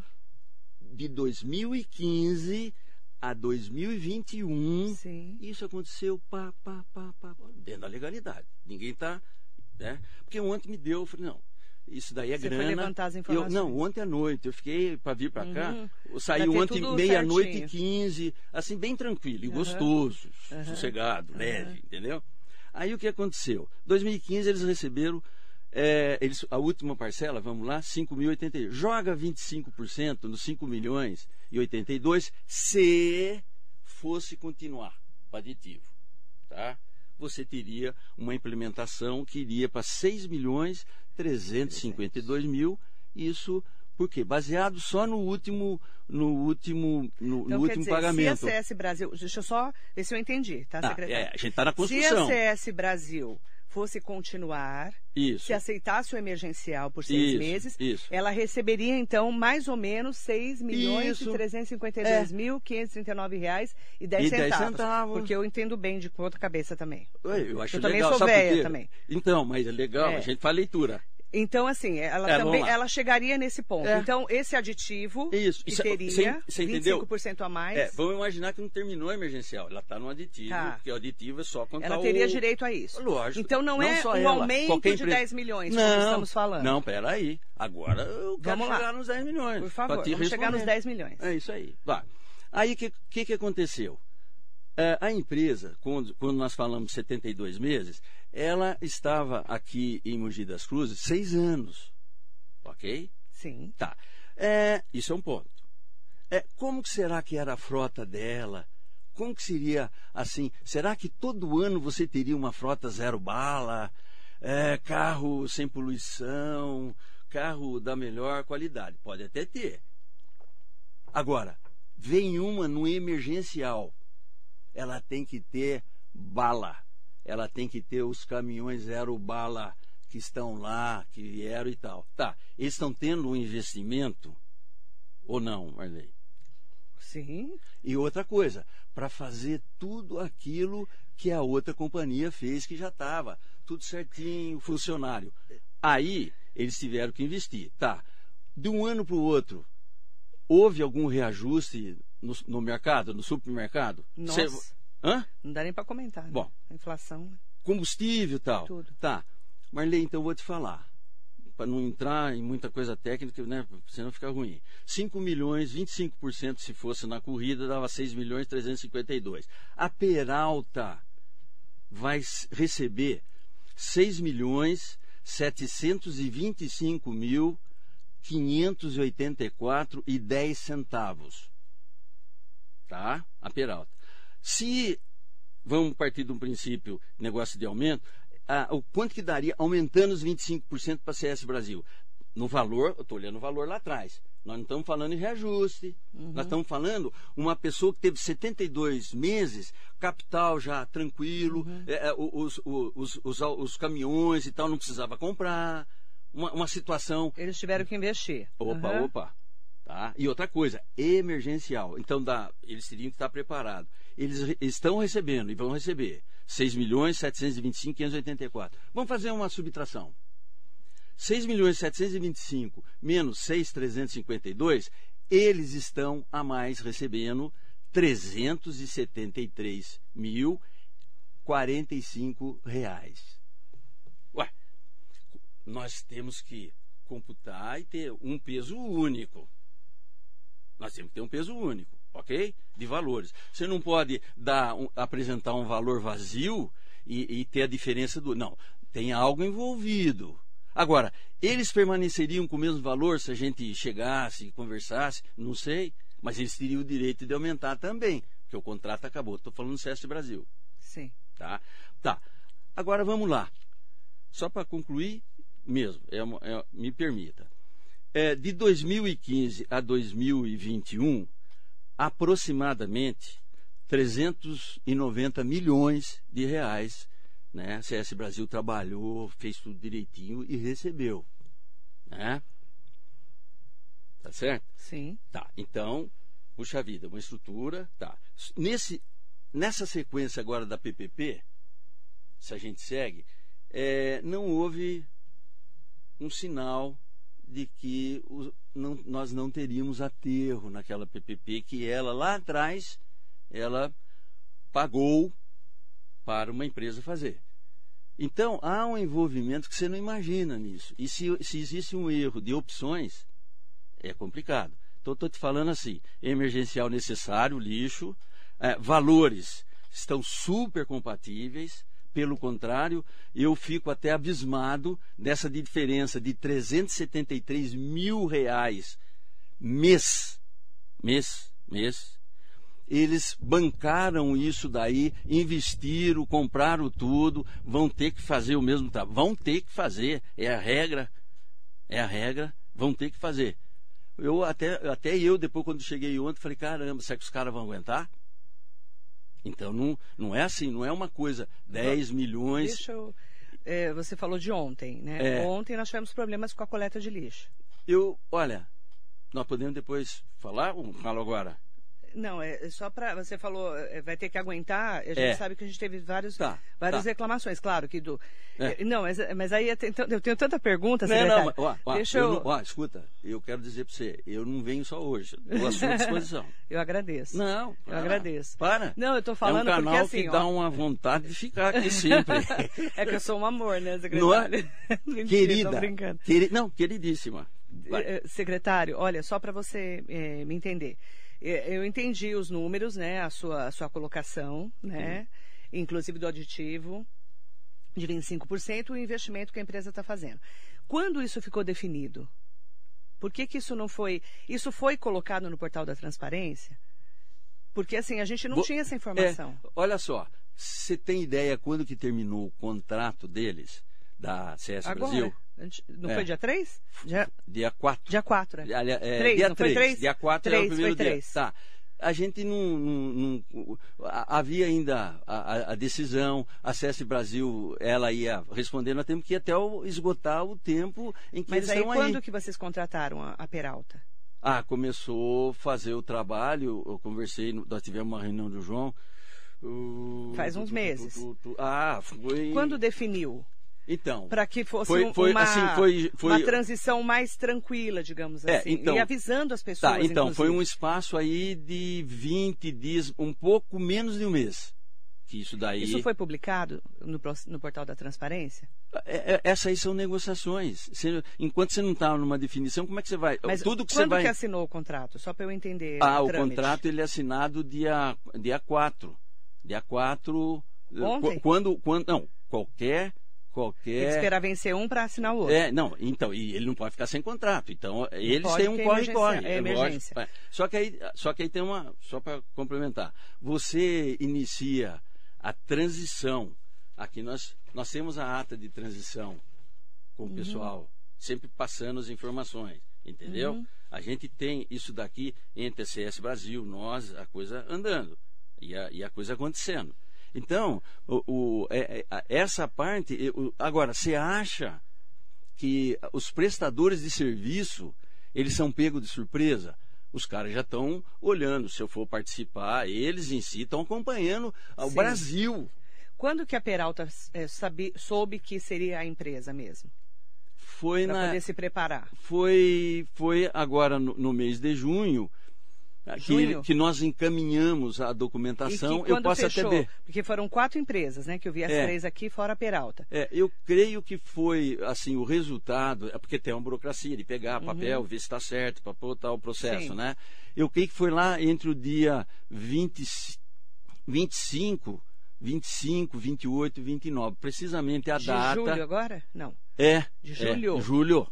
De 2015 a 2021, Sim. isso aconteceu pá, pá, pá, pá, dentro da legalidade. Ninguém está. Né? Porque ontem me deu, eu falei, não, isso daí é Você foi grana. levantar as Eu, informações. não, ontem à noite, eu fiquei para vir para cá, Uhum. eu saí ontem meia-noite e. 15, assim, bem tranquilo e Aham. gostoso, Aham. sossegado, leve, entendeu? Aí o que aconteceu? 2015 eles receberam é, eles, a última parcela, vamos lá, 5.082. Joga 25% nos 5 milhões e 82 se fosse continuar o aditivo. Tá? Você teria uma implementação que iria para 6 milhões 352 mil. Isso por quê? Baseado só no último, no último, no, no Então, quer último dizer, pagamento. se a CS Brasil. Deixa eu só ver se eu entendi, tá, Ah, secretário? é, a gente está na se construção. a CS Brasil fosse continuar, Isso. se aceitasse o emergencial por seis Isso, meses, isso. ela receberia, então, mais ou menos 6 milhões Isso. e 352 mil 539 reais e 10 E 10 centavos. centavos. Porque eu entendo bem de outra cabeça também. Ué, Eu acho Eu também legal, sou por véia quê? também. Então, mas é legal, É. a gente faz leitura. Então, assim, ela É, também lá. ela chegaria nesse ponto. É. Então, esse aditivo Isso. que Isso é- teria você- você entendeu? 25% a mais, É, vamos imaginar que não terminou a emergencial. Ela está no aditivo, Tá. porque o aditivo é só contar ela teria o... direito a isso. Lógico. Então, não, é só um ela, aumento qualquer de empresa. 10 milhões, não, como estamos falando. Não, peraí. Agora eu quero Vamos lá. chegar nos 10 milhões. Por favor, vamos chegar nos responder. 10 milhões. É isso aí. Vai. Aí o que, que, que aconteceu? É, a empresa, quando, quando nós falamos 72 meses, ela estava aqui em Mogi das Cruzes seis anos. Ok? Sim. Tá. É, isso é um ponto. É, como que será que era a frota dela? Como que seria assim? Será que todo ano você teria uma frota zero bala, é, carro sem poluição, carro da melhor qualidade? Pode até ter. Agora, vem uma no emergencial. Ela tem que ter bala. Ela tem que ter os caminhões zero bala que estão lá, que vieram e tal. Tá, eles estão tendo um investimento ou não, Marley? Sim. E outra coisa, para fazer tudo aquilo que a outra companhia fez que já estava, tudo certinho, funcionário. Aí eles tiveram que investir. Tá, de um ano para o outro, houve algum reajuste no, no mercado, no supermercado? Nossa. Cê- Hã? Não dá nem para comentar. né? Bom. A inflação. combustível e tal. Tudo. Tá. Marley, então eu vou te falar. Para não entrar em muita coisa técnica, né? Senão fica ruim. 5 milhões, 25% se fosse na corrida, dava 6 milhões 352. A Peralta vai receber 6 milhões 725 mil 584 e 10 centavos. Tá? A Peralta. Se vamos partir de um princípio, negócio de aumento, ah, o quanto que daria aumentando os 25% para a CS Brasil? No valor, eu estou olhando o valor lá atrás. Nós não estamos falando em reajuste. Nós estamos falando uma pessoa que teve 72 meses, capital já tranquilo, é, é, os, os, os, os, caminhões e tal, não precisava comprar. Uma, uma situação Eles tiveram que investir. Opa, Aham. opa. Tá? E outra coisa, emergencial. Então dá, eles teriam que estar preparados. Eles estão recebendo e vão receber 6 milhões 725 584. Vamos fazer uma subtração. 6 milhões 725 menos 6 352, eles estão a mais recebendo 373 mil 45 reais. Ué, nós temos que computar e ter um peso único. Nós temos que ter um peso único, ok? De valores. Você não pode dar um- apresentar um valor vazio e, e ter a diferença do. Não, tem algo envolvido. Agora, eles permaneceriam com o mesmo valor se a gente chegasse e conversasse? Não sei. Mas eles teriam o direito de aumentar também, porque o contrato acabou. Estou falando do SESC Brasil. Sim. Tá? Tá. Agora vamos lá. Só para concluir mesmo, é uma- é- me permita. É, de 2015 a 2021, aproximadamente 390 milhões de reais. Né? A CS Brasil trabalhou, fez tudo direitinho e recebeu. Né? Tá certo? Sim. Tá, então, puxa vida, uma estrutura, tá. Nesse, nessa sequência agora da PPP, se a gente segue, é, não houve um sinal de que não- nós não teríamos aterro naquela PPP que ela lá atrás ela pagou para uma empresa fazer. Então, há um envolvimento que você não imagina nisso. E se, se existe um erro de opções, é complicado. Então, estou te falando assim: emergencial necessário, lixo, é, valores estão super compatíveis. Pelo contrário, eu fico até abismado dessa diferença de 373 mil reais mês, mês, mês. Eles bancaram isso daí, investiram, compraram tudo, vão ter que fazer o mesmo trabalho. Vão ter que fazer, é a regra, é a regra, vão ter que fazer. Eu até, até eu, depois quando cheguei ontem, falei, caramba, será que os caras vão aguentar? Então não, não é assim, não é uma coisa 10 milhões. Deixa eu, é, você falou de ontem, né? É. Ontem nós tivemos problemas com a coleta de lixo. Eu, olha, nós podemos depois falar ou falo agora? Não, é só para. Você falou, é, vai ter que aguentar. A gente é. sabe que a gente teve vários, tá, várias tá. reclamações, claro que do. É. Não, mas, mas aí eu tenho, eu tenho tanta pergunta, secretário. Não, não, ó, ó, Deixa eu. eu... Ó, escuta, eu quero dizer para você, eu não venho só hoje, estou à sua disposição. eu agradeço. Não, eu agradeço. Para. Não, eu estou falando é um canal porque assim. que dá uma vontade de ficar aqui sempre. é que eu sou um amor, né, secretário? Não é? Mentira, Querida. Brincando. Queri... Não, queridíssima. Vai. Eh, secretário, olha, só para você é, me entender. É, eu entendi os números, né, a sua, a sua colocação, né, uhum. inclusive do aditivo de 25% e o investimento que a empresa está fazendo. Quando isso ficou definido? Por que, que isso não foi. Isso foi colocado no portal da transparência? Porque assim, a gente não Vou, tinha essa informação. É, olha só, você tem ideia quando que terminou o contrato deles, da CS Agora. Brasil? Não é. foi dia 3? Dia, dia 4. Dia 4, é. é, é 3, dia não 3. Foi 3? Dia 4 3, é o primeiro foi 3. dia. Tá. A gente não. não, não havia ainda a, a, decisão, a CS Brasil, ela ia responder, nós temos que ir até o, esgotar o tempo em que Mas eles aí, estão aí. Mas quando que vocês contrataram a, a Peralta? Ah, começou a fazer o trabalho, eu conversei, nós tivemos uma reunião do João. Uh, Faz uns meses. Tu, tu, ah, foi. Quando definiu? Então. Para que fosse foi, foi, uma, assim, foi, uma transição mais tranquila, digamos é, assim. Então, e avisando as pessoas. Tá, então, inclusive. foi um espaço aí de 20 dias, um pouco menos de um mês. Que isso daí. Isso foi publicado no, no portal da transparência? É, é, essas aí são negociações. Você, enquanto você não está numa definição, como é que você vai. Mas Tudo que quando você vai... que assinou o contrato? Só para eu entender. Ah, o, o contrato ele é assinado dia, dia 4. Dia 4. Ontem? Quando, quando. Não, qualquer qualquer. Tem que esperar vencer um para assinar o outro. É, não, então, e ele não pode ficar sem contrato. Então, eles têm um corre-corre. É, é emergência. É. Só, que aí, só que aí tem uma. Só para complementar. Você inicia a transição. Aqui nós, nós temos a ata de transição com o uhum. pessoal, sempre passando as informações. Entendeu? Uhum. A gente tem isso daqui entre a CS Brasil, nós, a coisa andando e a, e a coisa acontecendo. Então, o, o, é, é, essa parte. Agora, você acha que os prestadores de serviço eles são pegos de surpresa? Os caras já estão olhando. Se eu for participar, eles em si estão acompanhando o Brasil. Quando que a Peralta é, sabe, soube que seria a empresa mesmo? Foi pra na. poder se preparar. Foi, foi agora no, no mês de junho que, que, nós encaminhamos a documentação, eu posso fechou, até ver. Porque foram quatro empresas, né? Que eu vi as é. três aqui, fora a Peralta. É, eu creio que foi, assim, o resultado, é porque tem uma burocracia de pegar uhum. papel, ver se está certo, para botar o processo, Sim. né? Eu creio que foi lá entre o dia 20, 25, 25, 28 e 29, precisamente a de data. De julho agora? Não. É. De julho. É, julho.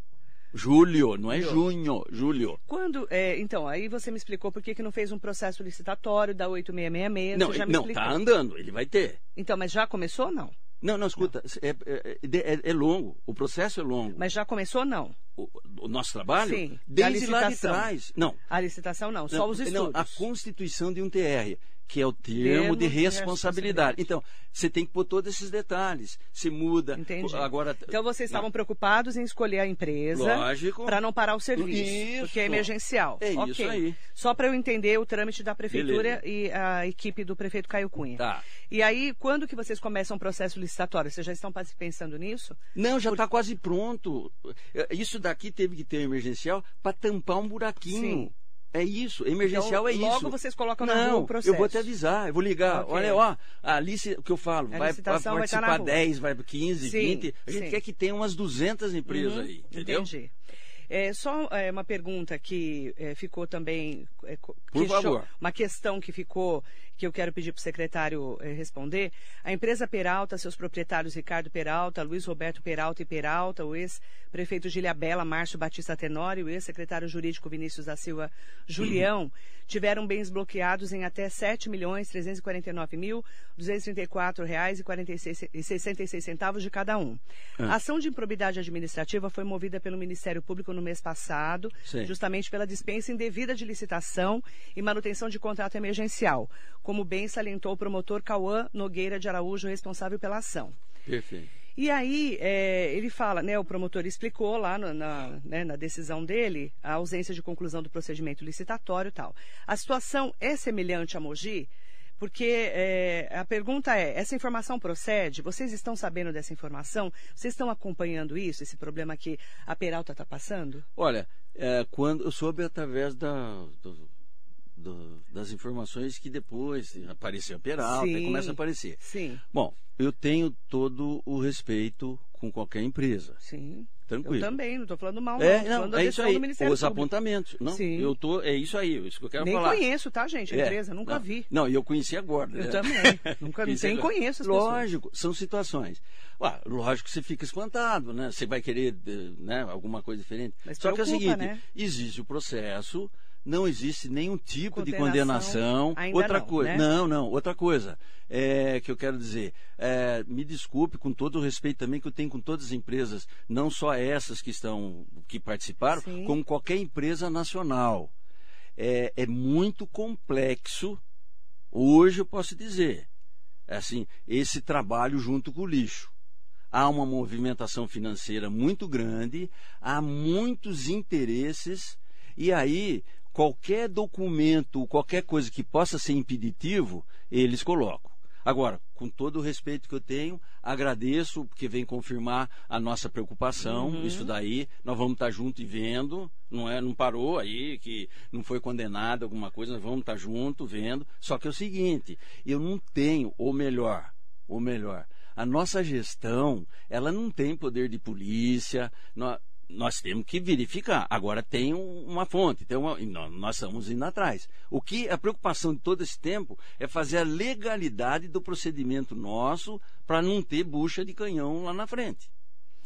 Julho, não é junho, julho. Quando, é, então, aí você me explicou por que, que não fez um processo licitatório da 8666, não, já me não, explicou. tá andando, ele vai ter. Então, mas já começou ou não? Não, não, escuta, não. É, é, é, é, longo, o processo é longo. Mas já começou ou não? O, o, nosso trabalho? Sim. Desde lá de trás. Não. A licitação não, só os estudos. Não, a constituição de um TR que é o termo, de responsabilidade. Então, você tem que pôr todos esses detalhes. Se muda. Entendi. Agora, então, vocês estavam preocupados em escolher a empresa para não parar o serviço, isso. porque é emergencial. É okay. isso aí. Só para eu entender o trâmite da prefeitura Beleza. e a equipe do prefeito Caio Cunha. Tá. E aí, quando que vocês começam o processo licitatório? Vocês já estão pensando nisso? Não, já está Por... quase pronto. Isso daqui teve que ter um emergencial para tampar um buraquinho. Sim. É isso, emergencial Então, é isso. logo vocês colocam na rua Não, o processo. eu vou te avisar, eu vou ligar. Ok. Olha, ó, a lice, o que eu falo, vai, vai vai na participar rua. 10, vai 15, Sim, 20. A gente sim. quer que tenha umas 200 empresas Uhum, aí, entendeu? Entendi. É, só é, uma pergunta que é, ficou também. é, Por favor. Uma questão que ficou, que eu quero pedir para o secretário é, responder. A empresa Peralta, seus proprietários Ricardo Peralta, Luiz Roberto Peralta e Peralta, o ex-prefeito Giliabela, Márcio Batista Tenório, o ex-secretário jurídico Vinícius da Silva Julião, tiveram bens bloqueados em até R$ 7 milhões 349 mil 234 reais e 46 e 66 centavos de cada um. Ah. A ação de improbidade administrativa foi movida pelo Ministério Público no mês passado, Sim. justamente pela dispensa indevida de licitação e manutenção de contrato emergencial, como bem salientou o promotor Cauã Nogueira de Araújo, responsável pela ação. Perfeito. E aí, é, ele fala, né, o promotor explicou lá no- na, né, na decisão dele a ausência de conclusão do procedimento licitatório e tal. A situação é semelhante a Mogi? Porque é, a pergunta é, essa informação procede? Vocês estão sabendo dessa informação? Vocês estão acompanhando isso, esse problema que a Peralta está passando? Olha, é, quando eu soube através da, do- do- das informações que depois apareceu Peralta, e Sim. começa a aparecer. Sim, Bom, eu tenho todo o respeito com qualquer empresa. sim. Tranquilo. Eu também, não estou falando mal, não. É, não, falando é isso aí. do Ministério Os Público. apontamentos. Não, Sim. eu tô, é isso aí, isso que eu quero Nem falar. conheço, tá, gente, a É, empresa, nunca não, vi. Não, e eu conheci agora. Eu né? também. Nunca Conheci nem conheço as pessoas. Lógico, são situações. Ué, lógico que você fica espantado, né? Você vai querer eh, né, alguma coisa diferente. Mas Só que é o preocupa, seguinte, né? existe o processo, não existe nenhum tipo de Condenação, outra não, coisa. né? Não, não, outra coisa. É, que eu quero dizer, é, me desculpe com todo o respeito também que eu tenho com todas as empresas, não só essas que estão, que participaram, Sim. como qualquer empresa nacional. É, é muito complexo, hoje eu posso dizer, assim, esse trabalho junto com o lixo. Há uma movimentação financeira muito grande, há muitos interesses, e aí qualquer documento, qualquer coisa que possa ser impeditivo, eles colocam. Agora, com todo o respeito que eu tenho, agradeço porque vem confirmar a nossa preocupação. Uhum. Isso daí, nós vamos estar junto e vendo, não é, não parou aí que não foi condenado alguma coisa, nós vamos estar junto vendo. Só que é o seguinte, eu não tenho, ou melhor, ou melhor, a nossa gestão, ela não tem poder de polícia, nó- nós, temos que verificar. Agora tem um- uma fonte, tem uma, nó- nós estamos indo atrás. O que a preocupação de todo esse tempo é fazer a legalidade do procedimento nosso para não ter bucha de canhão lá na frente.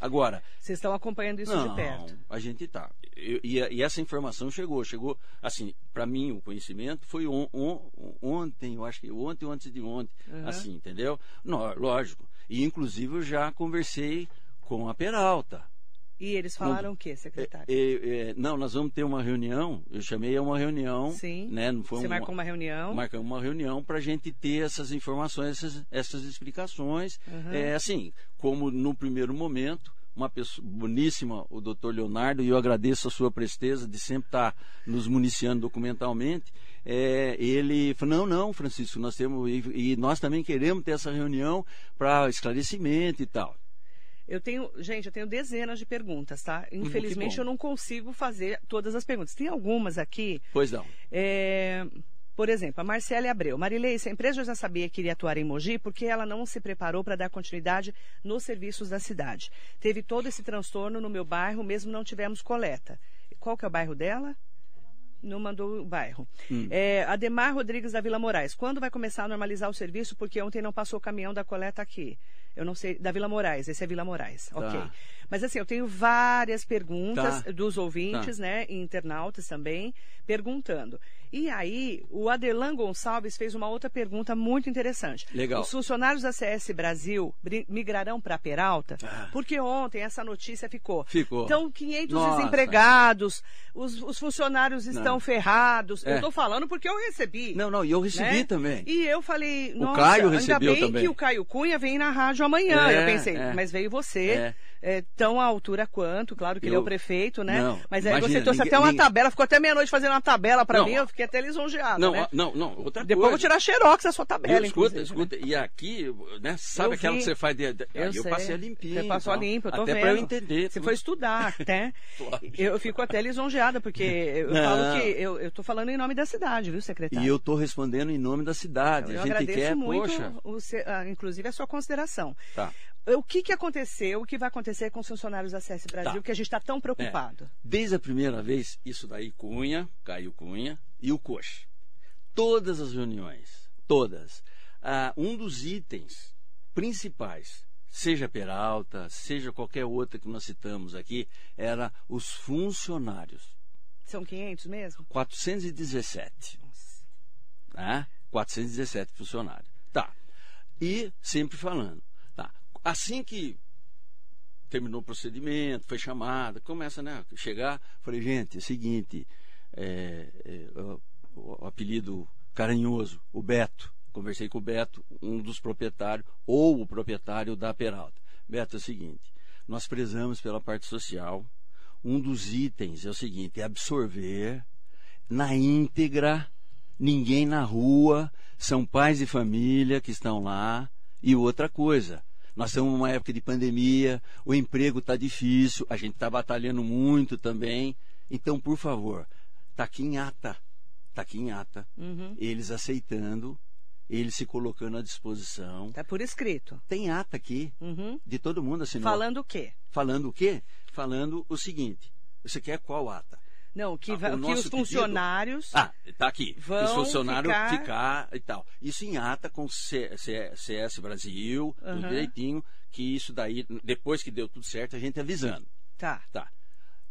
Agora, Vocês estão acompanhando isso não, de perto. a gente tá. Eu- e, e essa informação chegou, chegou, assim, para mim o conhecimento foi on- on- ontem, eu acho que ontem ou antes de ontem, Uhum. assim, entendeu? Lógico. E inclusive eu já conversei com a Peralta. E eles falaram o quê, secretário? É, é, é, não, nós vamos ter uma reunião. Eu chamei a uma reunião, Sim. né? Não foi Você uma, marcou uma reunião? marcamos uma reunião para a gente ter essas informações, essas, essas explicações. Uhum. É assim, como no primeiro momento, uma pessoa boníssima, o doutor Leonardo, e eu agradeço a sua presteza de sempre estar nos municiando documentalmente. É, ele falou: não, não, Francisco, nós temos, e, e nós também queremos ter essa reunião para esclarecimento e tal. Eu tenho, gente, eu tenho dezenas de perguntas, tá? que Infelizmente bom. eu não consigo fazer todas as perguntas. Tem algumas aqui. Pois não. é, Por exemplo, a Marcele Abreu. Marilei, se a empresa já sabia que iria atuar em Mogi, por que ela não se preparou para dar continuidade nos serviços da cidade? Teve todo esse transtorno no meu bairro, mesmo não tivemos coleta. Qual que é o bairro dela? Não mandou o bairro. Hum. É, Ademar Rodrigues da Vila Moraes. Quando vai começar a normalizar o serviço? Porque ontem não passou o caminhão da coleta aqui. Eu não sei. Da Vila Moraes. Esse é Vila Moraes. Tá. Ok. Mas assim, eu tenho várias perguntas Tá. dos ouvintes, né? E internautas também, perguntando. E aí, o Adelan Gonçalves fez uma outra pergunta muito interessante. Legal. Os funcionários da CS Brasil migrarão para Peralta? Ah. Porque ontem essa notícia ficou. Ficou. Então, 500 Nossa. desempregados, os, os funcionários estão Não. ferrados. Eu É. estou falando porque eu recebi. Não, não, e eu recebi né? também. E eu falei, O nossa, Caio ainda recebeu bem também. que o Caio Cunha vem na rádio amanhã. É, eu pensei, é. mas veio você, É. tão à altura quanto, claro que ele é Eu- o prefeito, né? Não, mas aí imagina, você trouxe ninguém- até uma ninguém- tabela, ficou até meia-noite fazendo uma tabela pra Não, mim, eu fiquei até lisonjeada, Não, né? não, não, outra Depois eu coisa. vou tirar xerox da sua tabela, Eu, escuta, né? escuta. E aqui, né, sabe Eu aquela vi. que você faz de. Eu eu sei. passei a limpinho. Você passou a tal, limpo, eu tô Até vendo. pra eu entender. Você foi estudar até. Eu fico até lisonjeada, porque eu Não. falo que eu, eu tô falando em nome da cidade, viu, secretário? E eu estou respondendo em nome da cidade. Eu a gente agradeço quer, muito, poxa. o ah, inclusive, a sua consideração. Tá. O que, que aconteceu, o que vai acontecer com os funcionários da CS Brasil, Tá. que a gente está tão preocupado? Desde a primeira vez, isso daí, Cunha, Caio Cunha e o Coxa. Todas as reuniões, todas. Ah, um dos itens principais, seja Peralta, seja qualquer outra que nós citamos aqui, era os funcionários. São 500 mesmo? 417. Né? 417 funcionários. Tá. E sempre falando. Assim que terminou o procedimento, foi chamada, começa né, chegar. Falei, gente, é o seguinte, é, é, o, o apelido carinhoso, o Beto. Conversei com o Beto, um dos proprietários, ou o proprietário da Peralta. Beto, é o seguinte, nós prezamos pela parte social. Um dos itens é o seguinte, é absorver na íntegra, ninguém na rua, são pais de família que estão lá. E outra coisa, nós estamos numa época de pandemia, o emprego está difícil, a gente está batalhando muito também. Então, por favor, está aqui em ata, está aqui em ata, Uhum. eles aceitando, eles se colocando à disposição. Tá por escrito. Tem ata aqui Uhum. de todo mundo assinou. Falando o quê? Falando o quê? Falando o seguinte. Você quer qual ata? Não, que, Ah, va- o que os pedido- funcionários. Ah, tá aqui. Vão Os funcionários ficar- ficar... e tal. Isso em ata com C- C- CS Brasil, tudo Aham. direitinho, que isso daí, depois que deu tudo certo, a gente avisando. Tá. Tá.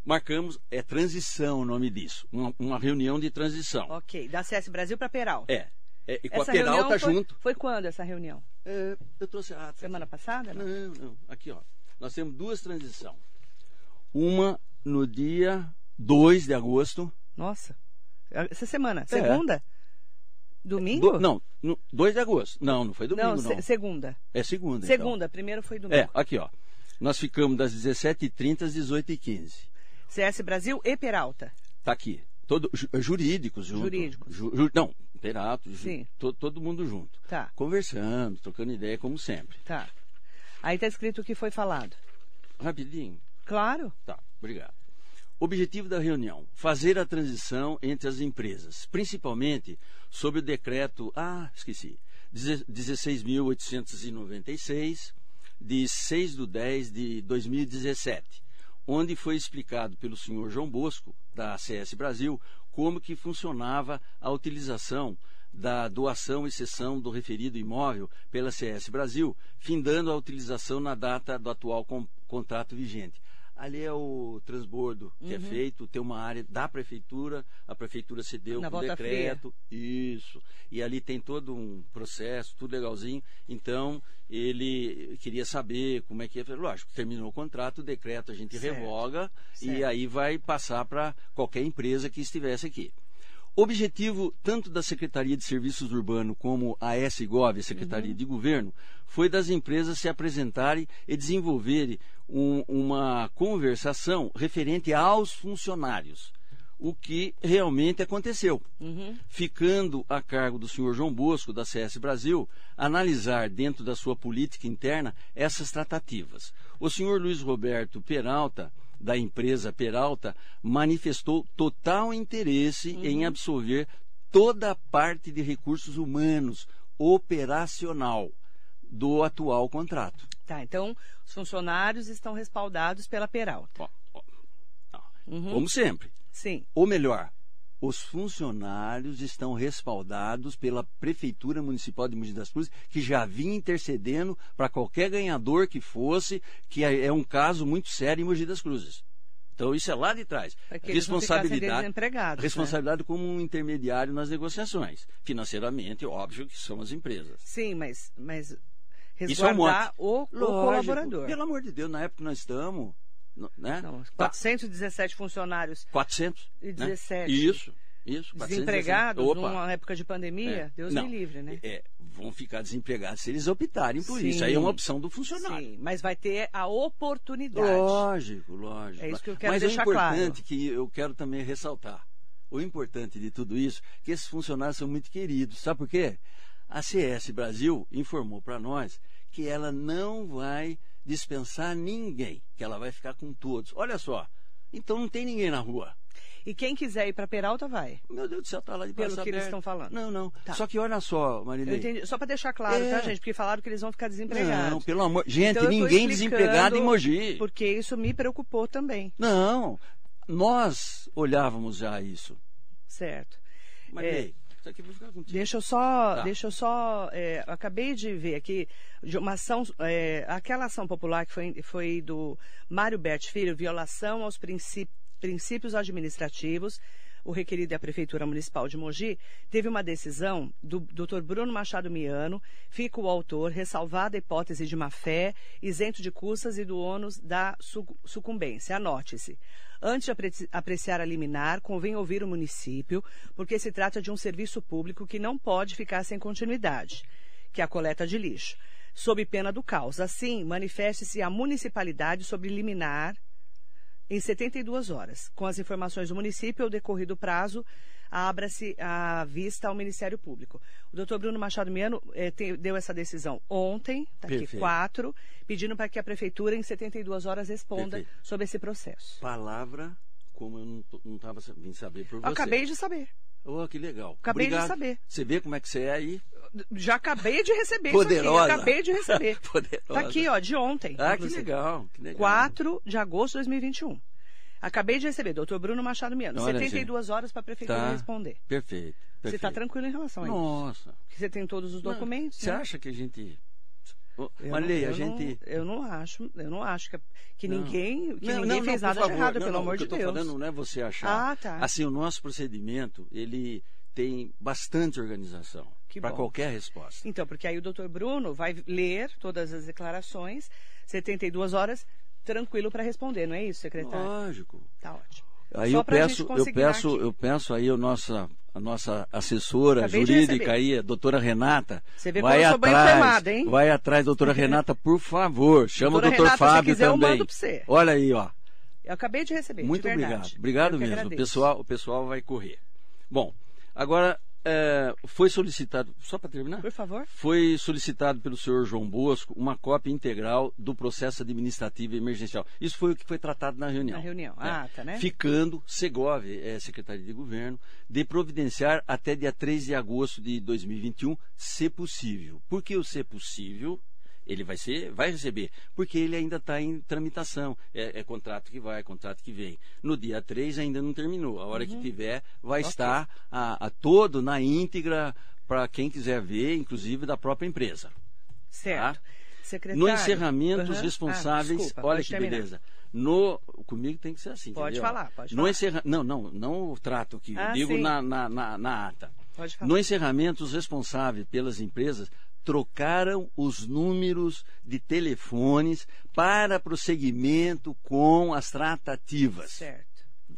Marcamos, é transição o nome disso. Uma, uma reunião de transição. Ok. Da CS Brasil para Peralta. É. é. E com Essa a Peralta reunião foi, junto. Foi quando essa reunião? É, eu trouxe a ata. Semana passada? Não. Não, não. Aqui, ó. Nós temos duas transições. Uma no dia 2 de agosto. Nossa. Essa semana? É. Segunda? Domingo? Do- não, no, 2 de agosto. Não, não foi domingo, Não, não. se- segunda. É segunda. então. Segunda. Primeiro foi domingo. É, aqui, ó. Nós ficamos das 17h30 às 18h15. CS Brasil e Peralta. Tá aqui. Todo, ju- jurídicos junto. Jurídicos. Ju- ju- não, Perato, ju- Sim. to- todo mundo junto. Tá, Conversando, trocando ideia, como sempre. tá. Aí tá escrito o que foi falado. Rapidinho. Claro. Tá, obrigado. Objetivo da reunião: fazer a transição entre as empresas, principalmente sobre o decreto, ah, esqueci, 16.896, de 6 de 10 de 2017, onde foi explicado pelo senhor João Bosco, da CS Brasil, como que funcionava a utilização da doação e cessão do referido imóvel pela CS Brasil, findando a utilização na data do atual contrato vigente. Ali é o transbordo que Uhum. é feito, tem uma área da prefeitura, a prefeitura cedeu Na por volta decreto, isso. E ali tem todo um processo, tudo legalzinho. Então, ele queria saber como é que é. Lógico, terminou o contrato, o decreto a gente Certo. revoga e Certo. aí vai passar para qualquer empresa que estivesse aqui. Objetivo tanto da Secretaria de Serviços Urbanos como a SGOV, a Secretaria de Governo, foi das empresas se apresentarem e desenvolverem um- uma conversação referente aos funcionários, o que realmente aconteceu. Uhum. Ficando a cargo do senhor João Bosco, da CS Brasil, analisar dentro da sua política interna essas tratativas. O senhor Luiz Roberto Peralta, da empresa Peralta, manifestou total interesse em absorver toda a parte de recursos humanos operacional do atual contrato. Tá, então os funcionários estão respaldados pela Peralta. Ó, ó, ó, Uhum. Como sempre. Sim. Ou melhor, os funcionários estão respaldados pela Prefeitura Municipal de Mogi das Cruzes, que já vinha intercedendo para qualquer ganhador que fosse, que é é um caso muito sério em Mogi das Cruzes. Então isso é lá de trás. Responsabilidade, né? responsabilidade como um intermediário nas negociações. Financeiramente, óbvio que são as empresas. Sim, mas, mas Isso é um resguardar o, o Lógico, colaborador. Pelo amor de Deus, na época que nós estamos, né? Não, Tá, 417 funcionários 400. e né? 17. Isso. Isso, 460. Desempregados Opa. numa época de pandemia, É, Deus não, me livre, né? É, vão ficar desempregados se eles optarem por Sim. isso. Aí é uma opção do funcionário. Sim, mas vai ter a oportunidade. Lógico, lógico. É isso que eu quero Mas deixar o claro. importante que eu quero também ressaltar, o importante de tudo isso, é que esses funcionários são muito queridos. Sabe por quê? A CS Brasil informou para nós que ela não vai dispensar ninguém, que ela vai ficar com todos. Olha só, então não tem ninguém na rua. E quem quiser ir para Peralta, vai. Meu Deus do céu, tá lá de Pelo que eles estão falando. Não, não. Tá. Só que olha só, Marilei. Só para deixar claro, É. tá, gente? Porque falaram que eles vão ficar desempregados. Não, pelo amor. Gente, Então ninguém desempregado em Mogi. Porque isso me preocupou também, Não, nós olhávamos já isso. certo? Marilei, isso aqui contigo. Deixa eu só, Tá. deixa eu só, é, eu acabei de ver aqui de uma ação, é, aquela ação popular que foi, foi do Mário Bert Filho, violação aos princípios, princípios administrativos, o requerido é a Prefeitura Municipal de Mogi, teve uma decisão do Dr. Bruno Machado Miano, fica o autor, ressalvada a hipótese de má-fé, isento de custas e do ônus da su- sucumbência. Anote-se. Antes de apre- apreciar a liminar, convém ouvir o município, porque se trata de um serviço público que não pode ficar sem continuidade, que é a coleta de lixo, sob pena do caos. Assim, manifeste-se a municipalidade sobre liminar em 72 horas. Com as informações do município, ao decorrido prazo, abra-se a vista ao Ministério Público. O doutor Bruno Machado Miano eh, te- deu essa decisão ontem, está aqui quatro, pedindo para que a Prefeitura, em 72 horas, responda Perfeito. sobre esse processo. Palavra como eu não estava vindo saber por você. Acabei de saber. Oh, que legal. Acabei de Obrigado. saber. Você vê como é que você é aí? Já acabei de receber Poderosa. isso aqui. Acabei de receber. Poderosa. Está aqui, ó, de ontem. Ah, que legal. Que legal. 4 de agosto de 2021. Acabei de receber, doutor Bruno Machado Miano. Olha, 72 horas para a Prefeitura Tá. responder. Perfeito. Você está perfeito. tranquilo em relação a isso? Nossa. Porque você tem todos os Não, documentos, Você né? acha que a gente. Não- a gente. Não, eu não acho, eu não acho que, que Não. ninguém, que Não, ninguém fez nada de favor. errado, Não, pelo amor o de que eu Deus. tô falando não é você achar. Ah, tá. Assim, o nosso procedimento, ele tem bastante organização para qualquer resposta. Então, porque aí o doutor Bruno vai ler todas as declarações, 72 horas, tranquilo para responder, não é isso, secretário? Lógico. Tá ótimo. Aí Só eu peço, eu peço, aqui. eu peço aí a nossa, a nossa assessora Acabei de jurídica aí, a doutora Renata. Você vê vai eu atrás, informada, hein? Vai atrás, doutora Renata, por favor. Chama Doutora o doutor Renata, Fábio quiser, eu também. mando pra você. Olha aí, ó. Eu acabei de receber. de Muito verdade. obrigado. Obrigado Eu mesmo. O pessoal, o pessoal vai correr. Bom, agora é, foi solicitado, só para terminar? Por favor. Foi solicitado pelo senhor João Bosco uma cópia integral do processo administrativo emergencial. Isso foi o que foi tratado na reunião. Na reunião. É. Ah, tá, né? Ficando, Segov, é, Secretaria de Governo, de providenciar até dia 3 de agosto de 2021, se possível. Por que o se possível? Ele vai ser, vai receber, porque ele ainda está em tramitação. É, é contrato que vai, contrato que vem. No dia 3 ainda não terminou. A hora que tiver, vai Uhum. Ok. estar a, a todo na íntegra para quem quiser ver, inclusive da própria empresa. Certo. Secretário. No encerramento, os Aham. responsáveis, Ah, desculpa, olha que terminar. beleza. No, comigo tem que ser assim. Pode entendeu? falar, pode no falar. encerra, não, não, não o trato aqui, Ah, eu digo na, na, na, na ata. Pode falar. No encerramento, os responsáveis pelas empresas trocaram os números de telefones para prosseguimento com as tratativas. Certo.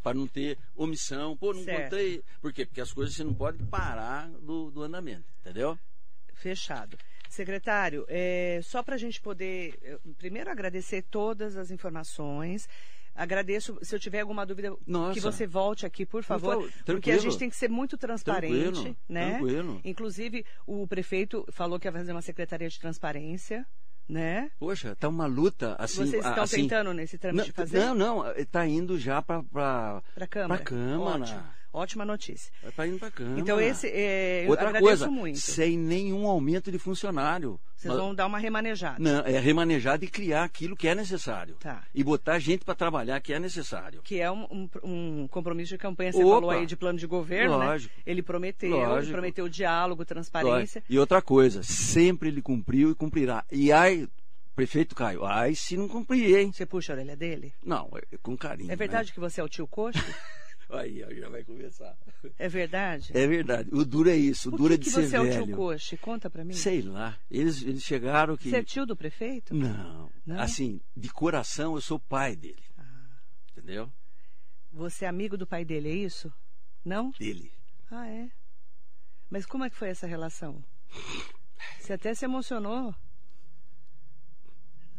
Para não ter omissão. Pô, não Certo. contei. Por quê? Porque as coisas você não pode parar do, do andamento. Entendeu? Fechado. Secretário, é, só para a gente poder, eu, primeiro agradecer todas as informações. Agradeço, se eu tiver alguma dúvida, Nossa. que você volte aqui, por favor. favor, porque a gente tem que ser muito transparente, Tranquilo, né? tranquilo. Inclusive, o prefeito falou que ia fazer uma secretaria de transparência, né? Poxa, tá uma luta assim. Vocês estão assim, tentando nesse trâmite Não, de fazer? não, não, está indo já para Para a Câmara. Pra Câmara. Ótimo. Ótima notícia. Está indo para Câmara. Então, esse, é, eu Outra agradeço coisa, muito. sem nenhum aumento de funcionário. Vocês vão dar uma remanejada. Não, é remanejar e criar aquilo que é necessário. Tá. E botar gente para trabalhar que é necessário. que é um, um- um compromisso de campanha. Você Opa! falou aí de plano de governo, Lógico. né? Ele prometeu, Lógico. ele prometeu diálogo, transparência. E outra coisa, sempre ele cumpriu e cumprirá. E ai, prefeito Caio, ai se não cumprir, hein? Você puxa a orelha dele? Não, é com carinho. É verdade que você é o tio Coxo? Aí, já vai começar. É verdade? É verdade. O duro é isso, o Por duro que, é de que ser você é o velho. tio Coxo? Conta pra mim. Sei lá. Eles, eles chegaram que. Você é tio do prefeito? Não. Não? Assim, de coração eu sou pai dele. Ah. Entendeu? Você é amigo do pai dele, é isso? Não? Dele. Ah, é? Mas como é que foi essa relação? Você até se emocionou.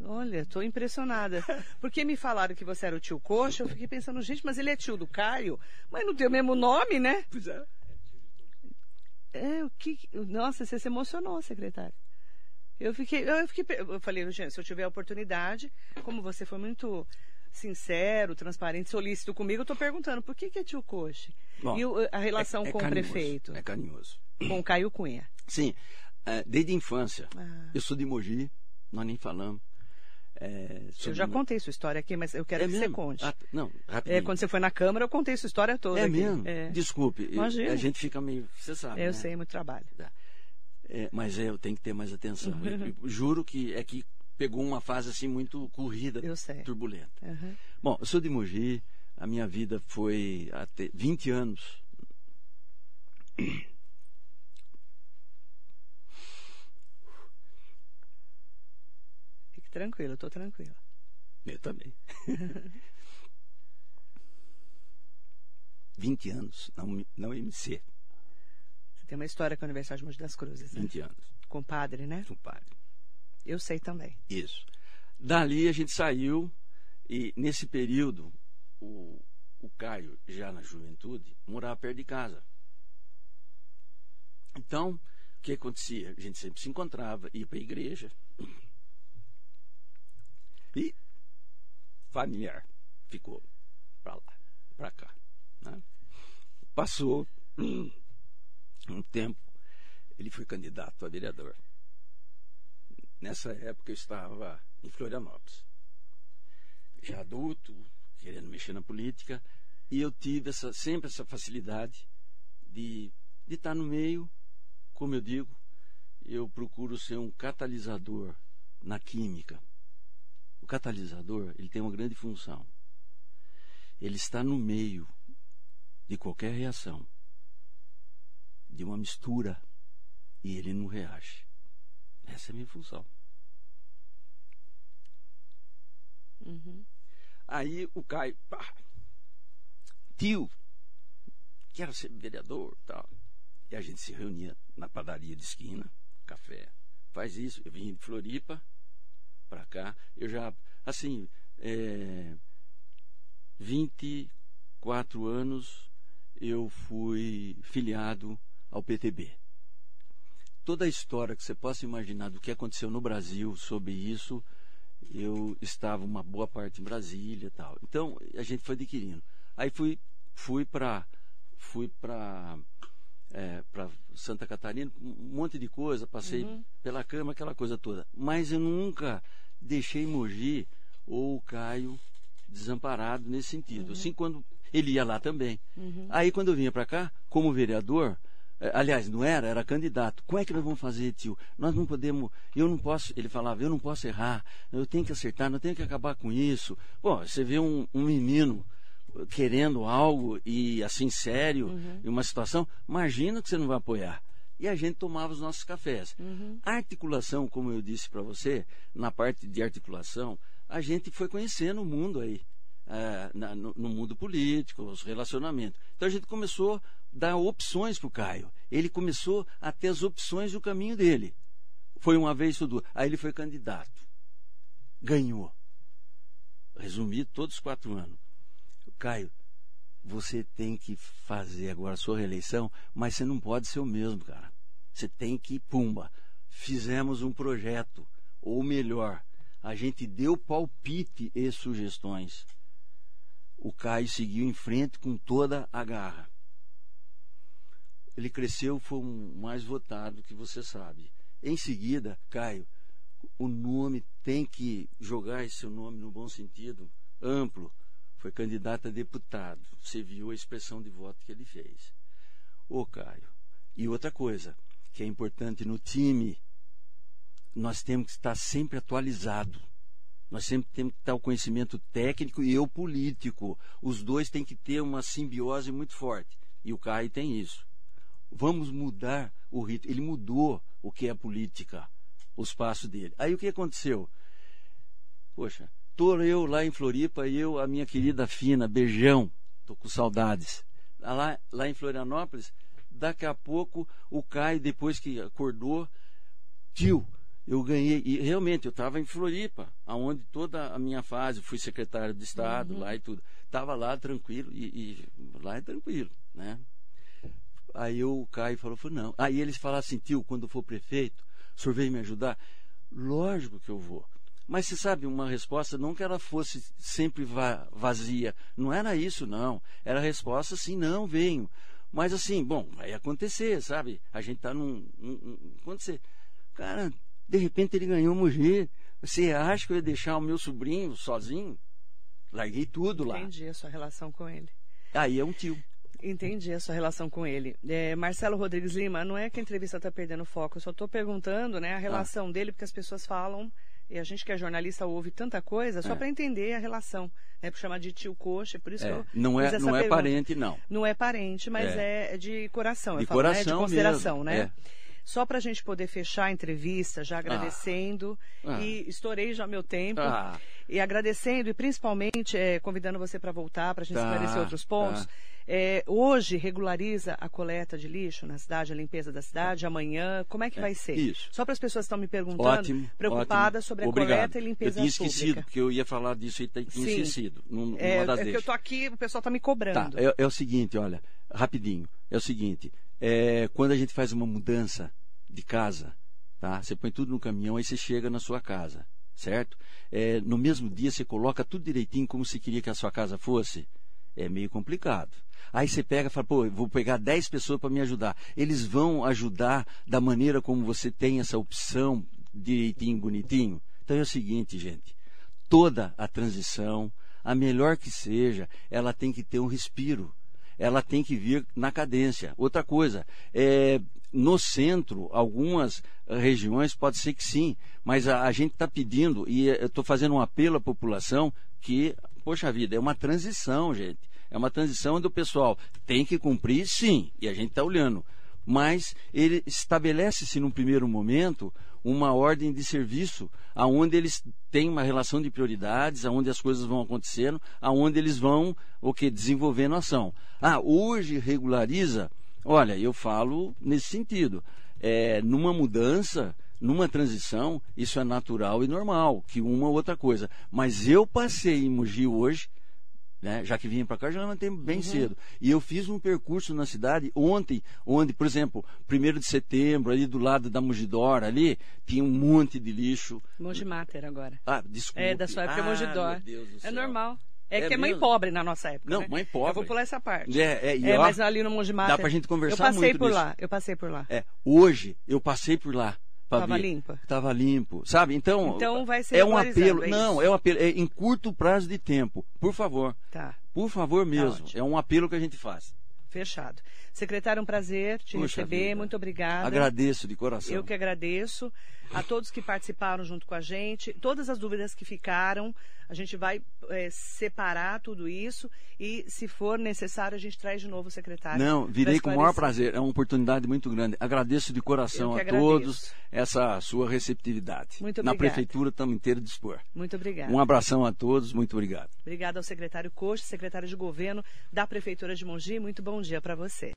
Olha, estou impressionada. Porque me falaram que você era o tio Coxa, eu fiquei pensando, gente, mas ele é tio do Caio, mas não tem o mesmo nome, né? Pois é. É, o que. Nossa, você se emocionou, secretário. Eu fiquei, eu fiquei, eu falei, gente, se eu tiver a oportunidade, como você foi muito sincero, transparente, solícito comigo, eu estou perguntando por que, que é tio Coxa? Bom, e o- a relação é- é com carinhoso, o prefeito, É carinhoso. com o Caio Cunha. Sim, é, desde a infância. Ah. Eu sou de Mogi, nós nem falamos. É, Eu já contei sua história aqui, mas eu quero É que você mesmo? conte. Ah, não, É, rapidinho. quando você foi na Câmara, eu contei sua história toda. É aqui. mesmo? É. Desculpe. eu- Imagina. A gente fica meio. Você sabe. Eu né? sei, muito trabalho. É, mas é, eu tenho que ter mais atenção. Eu- eu juro que é que pegou uma fase assim muito corrida, turbulenta. Aham. Bom, eu sou de Mogi, a minha vida foi até 20 anos. Tranquilo, eu tô tranquila. Eu também. 20 anos, não, não MC, Você tem uma história com a Universidade de Monte das Cruzes, né? 20 anos, Compadre, né? compadre. Eu sei também. Isso. Dali a gente saiu e nesse período o, o Caio, já na juventude, morava perto de casa. Então, o que acontecia? A gente sempre se encontrava, ia para a igreja. E familiar ficou para lá, para cá. né? Passou um tempo, ele foi candidato a vereador. Nessa época eu estava em Florianópolis. Já adulto, querendo mexer na política, e eu tive essa, sempre essa facilidade de, de estar no meio, como eu digo, eu procuro ser um catalisador na química. O catalisador, ele tem uma grande função. Ele está no meio de qualquer reação, de uma mistura, e ele não reage. Essa é a minha função. Uhum. Aí o Caio, pá, tio, quero ser vereador tal. E a gente se reunia na padaria de esquina, café. Faz isso. Eu vim de Floripa para cá. Eu já, assim, é, 24 anos eu fui filiado ao PTB. Toda a história que você possa imaginar do que aconteceu no Brasil sobre isso, eu estava uma boa parte em Brasília e tal. Então a gente foi adquirindo. Aí fui fui para fui para é, para Santa Catarina, um monte de coisa, passei Uhum. pela cama, aquela coisa toda. Mas eu nunca deixei Mogi ou o Caio desamparado nesse sentido. Assim quando ele ia lá também. Uhum. Aí quando eu vinha para cá, como vereador, eh, aliás, não era, era candidato. Como é que nós vamos fazer, tio? Nós não podemos, eu não posso, ele falava, eu não posso errar, eu tenho que acertar, não tenho que acabar com isso. Bom, você vê um, um menino querendo algo e assim sério, em uma situação, imagina que você não vai apoiar. E a gente tomava os nossos cafés. Uhum. A articulação, como eu disse para você, na parte de articulação, a gente foi conhecendo o mundo aí, eh, na- no, no mundo político, os relacionamentos. Então a gente começou a dar opções para o Caio. Ele começou a ter as opções do caminho dele. Foi uma vez tudo. Aí ele foi candidato. Ganhou. Resumi todos os quatro anos. Caio, você tem que fazer agora a sua reeleição, mas você não pode ser o mesmo, cara. Você tem que, pumba, fizemos um projeto, ou melhor, a gente deu palpite e sugestões. O Caio seguiu em frente com toda a garra. Ele cresceu, foi o mais votado que você sabe. Em seguida, Caio, o nome tem que jogar esse nome no bom sentido, amplo. Foi candidato a deputado. Você viu a expressão de voto que ele fez. Ô, Caio. E outra coisa que é importante no time, nós temos que estar sempre atualizado. Nós sempre temos que estar o conhecimento técnico e eu político. Os dois têm que ter uma simbiose muito forte. E o Caio tem isso. Vamos mudar o ritmo. Ele mudou o que é política, os passos dele. Aí o que aconteceu? Poxa, tô eu lá em Floripa e eu, a minha querida Fina, beijão, tô com saudades. lá, lá em Florianópolis. Daqui a pouco o Caio, depois que acordou, tio, eu ganhei. E realmente, eu estava em Floripa, aonde toda a minha fase, fui secretário de Estado Uhum. lá e tudo. Estava lá tranquilo, e, e lá é tranquilo, né? Aí o Caio falou, falou, não. Aí eles falaram assim, tio, quando for prefeito, o senhor vem me ajudar? Lógico que eu vou. Mas você sabe, uma resposta não que ela fosse sempre va- vazia. Não era isso, não. Era a resposta assim, não, venho. Mas assim, bom, vai acontecer, sabe? A gente tá num. num- num- quando você. Cara, de repente ele ganhou Mogi. Você acha que eu ia deixar o meu sobrinho sozinho? Larguei tudo lá. Entendi a sua relação com ele. Aí é um tio. Entendi a sua relação com ele. É, Marcelo Rodrigues Lima, não é que a entrevista está perdendo foco, eu só estou perguntando né, a relação dele, porque as pessoas falam, e a gente que é jornalista ouve tanta coisa, só É. para entender a relação. Né, por chamar de tio coxa, por isso que É, eu não é, não é pergunta. parente, não. Não é parente, mas é, de coração, De eu falo, né, de coração consideração, mesmo, né? é. Só para a gente poder fechar a entrevista, já agradecendo, Ah. e estourei já meu tempo, Ah. e agradecendo, e principalmente eh, convidando você para voltar, para a gente Tá, esclarecer outros pontos. tá. Eh, hoje regulariza a coleta de lixo na cidade, a limpeza da cidade, amanhã, como é que É, vai ser? isso. Só para as pessoas que estão me perguntando, Ótimo. preocupadas ótimo. sobre a Obrigado. coleta e limpeza Eu tinha esquecido, pública. porque eu ia falar disso e tinha Sim. esquecido. Num- É, numa das é que eu tô aqui, o pessoal está me Tá, cobrando. é, é o seguinte, olha, rapidinho. É o seguinte, é, quando a gente faz uma mudança de casa, tá? Você põe tudo no caminhão, aí você chega na sua casa, certo? É, no mesmo dia você coloca tudo direitinho como você queria que a sua casa fosse. É meio complicado. Aí você pega e fala, pô, vou pegar 10 pessoas para me ajudar. Eles vão ajudar da maneira como você tem essa opção direitinho, bonitinho. Então é o seguinte, gente. Toda a transição, a melhor que seja, ela tem que ter um respiro. Ela tem que vir na cadência. Outra coisa, é, no centro, algumas regiões pode ser que sim, mas a, a gente está pedindo, e eu estou fazendo um apelo à população que, poxa vida, é uma transição, gente. É uma transição onde o pessoal tem que cumprir, sim, e a gente está olhando. Mas ele estabelece-se num primeiro momento uma ordem de serviço, aonde eles têm uma relação de prioridades, aonde as coisas vão acontecendo, aonde eles vão o que desenvolvendo ação. Ah, hoje regulariza. Olha, eu falo nesse sentido. É, numa mudança, numa transição, isso é natural e normal, que uma ou outra coisa. Mas eu passei em Mogi hoje, né, já que vim para cá, já levantei bem cedo. E eu fiz um percurso na cidade ontem, onde, por exemplo, 1 de setembro, ali do lado da Mugidora, ali, tinha um monte de lixo. Monte Mater agora. Ah, desculpa. É, da sua época é ah, do É normal. É, É que é mãe mesmo? pobre na nossa época. Não, né? mãe pobre. Eu vou pular essa parte. É, é, e É, ó, mas ali no Monte Mater. dá pra gente conversar Eu passei muito por nisso. lá, eu passei por lá. É, hoje eu passei por lá. Fabi. Tava limpa? Tava limpo, sabe? Então, Então vai ser é um apelo. é não, é um apelo. É em curto prazo de tempo. Por favor. Tá, Por favor mesmo. ótimo. é um apelo que a gente faz. Fechado. Secretário, um prazer te Puxa receber. vida. Muito obrigada. Agradeço de coração. Eu que agradeço a todos que participaram junto com a gente. Todas as dúvidas que ficaram, a gente vai eh, separar tudo isso e, se for necessário, a gente traz de novo o secretário. Não, virei com o maior prazer. É uma oportunidade muito grande. Agradeço de coração a todos essa sua receptividade. Muito Na obrigada. prefeitura estamos inteiros dispor. Muito obrigada. Um abração a todos, muito obrigado. Obrigada ao secretário Coxa, secretário de governo da Prefeitura de Mogi. Muito bom dia para você.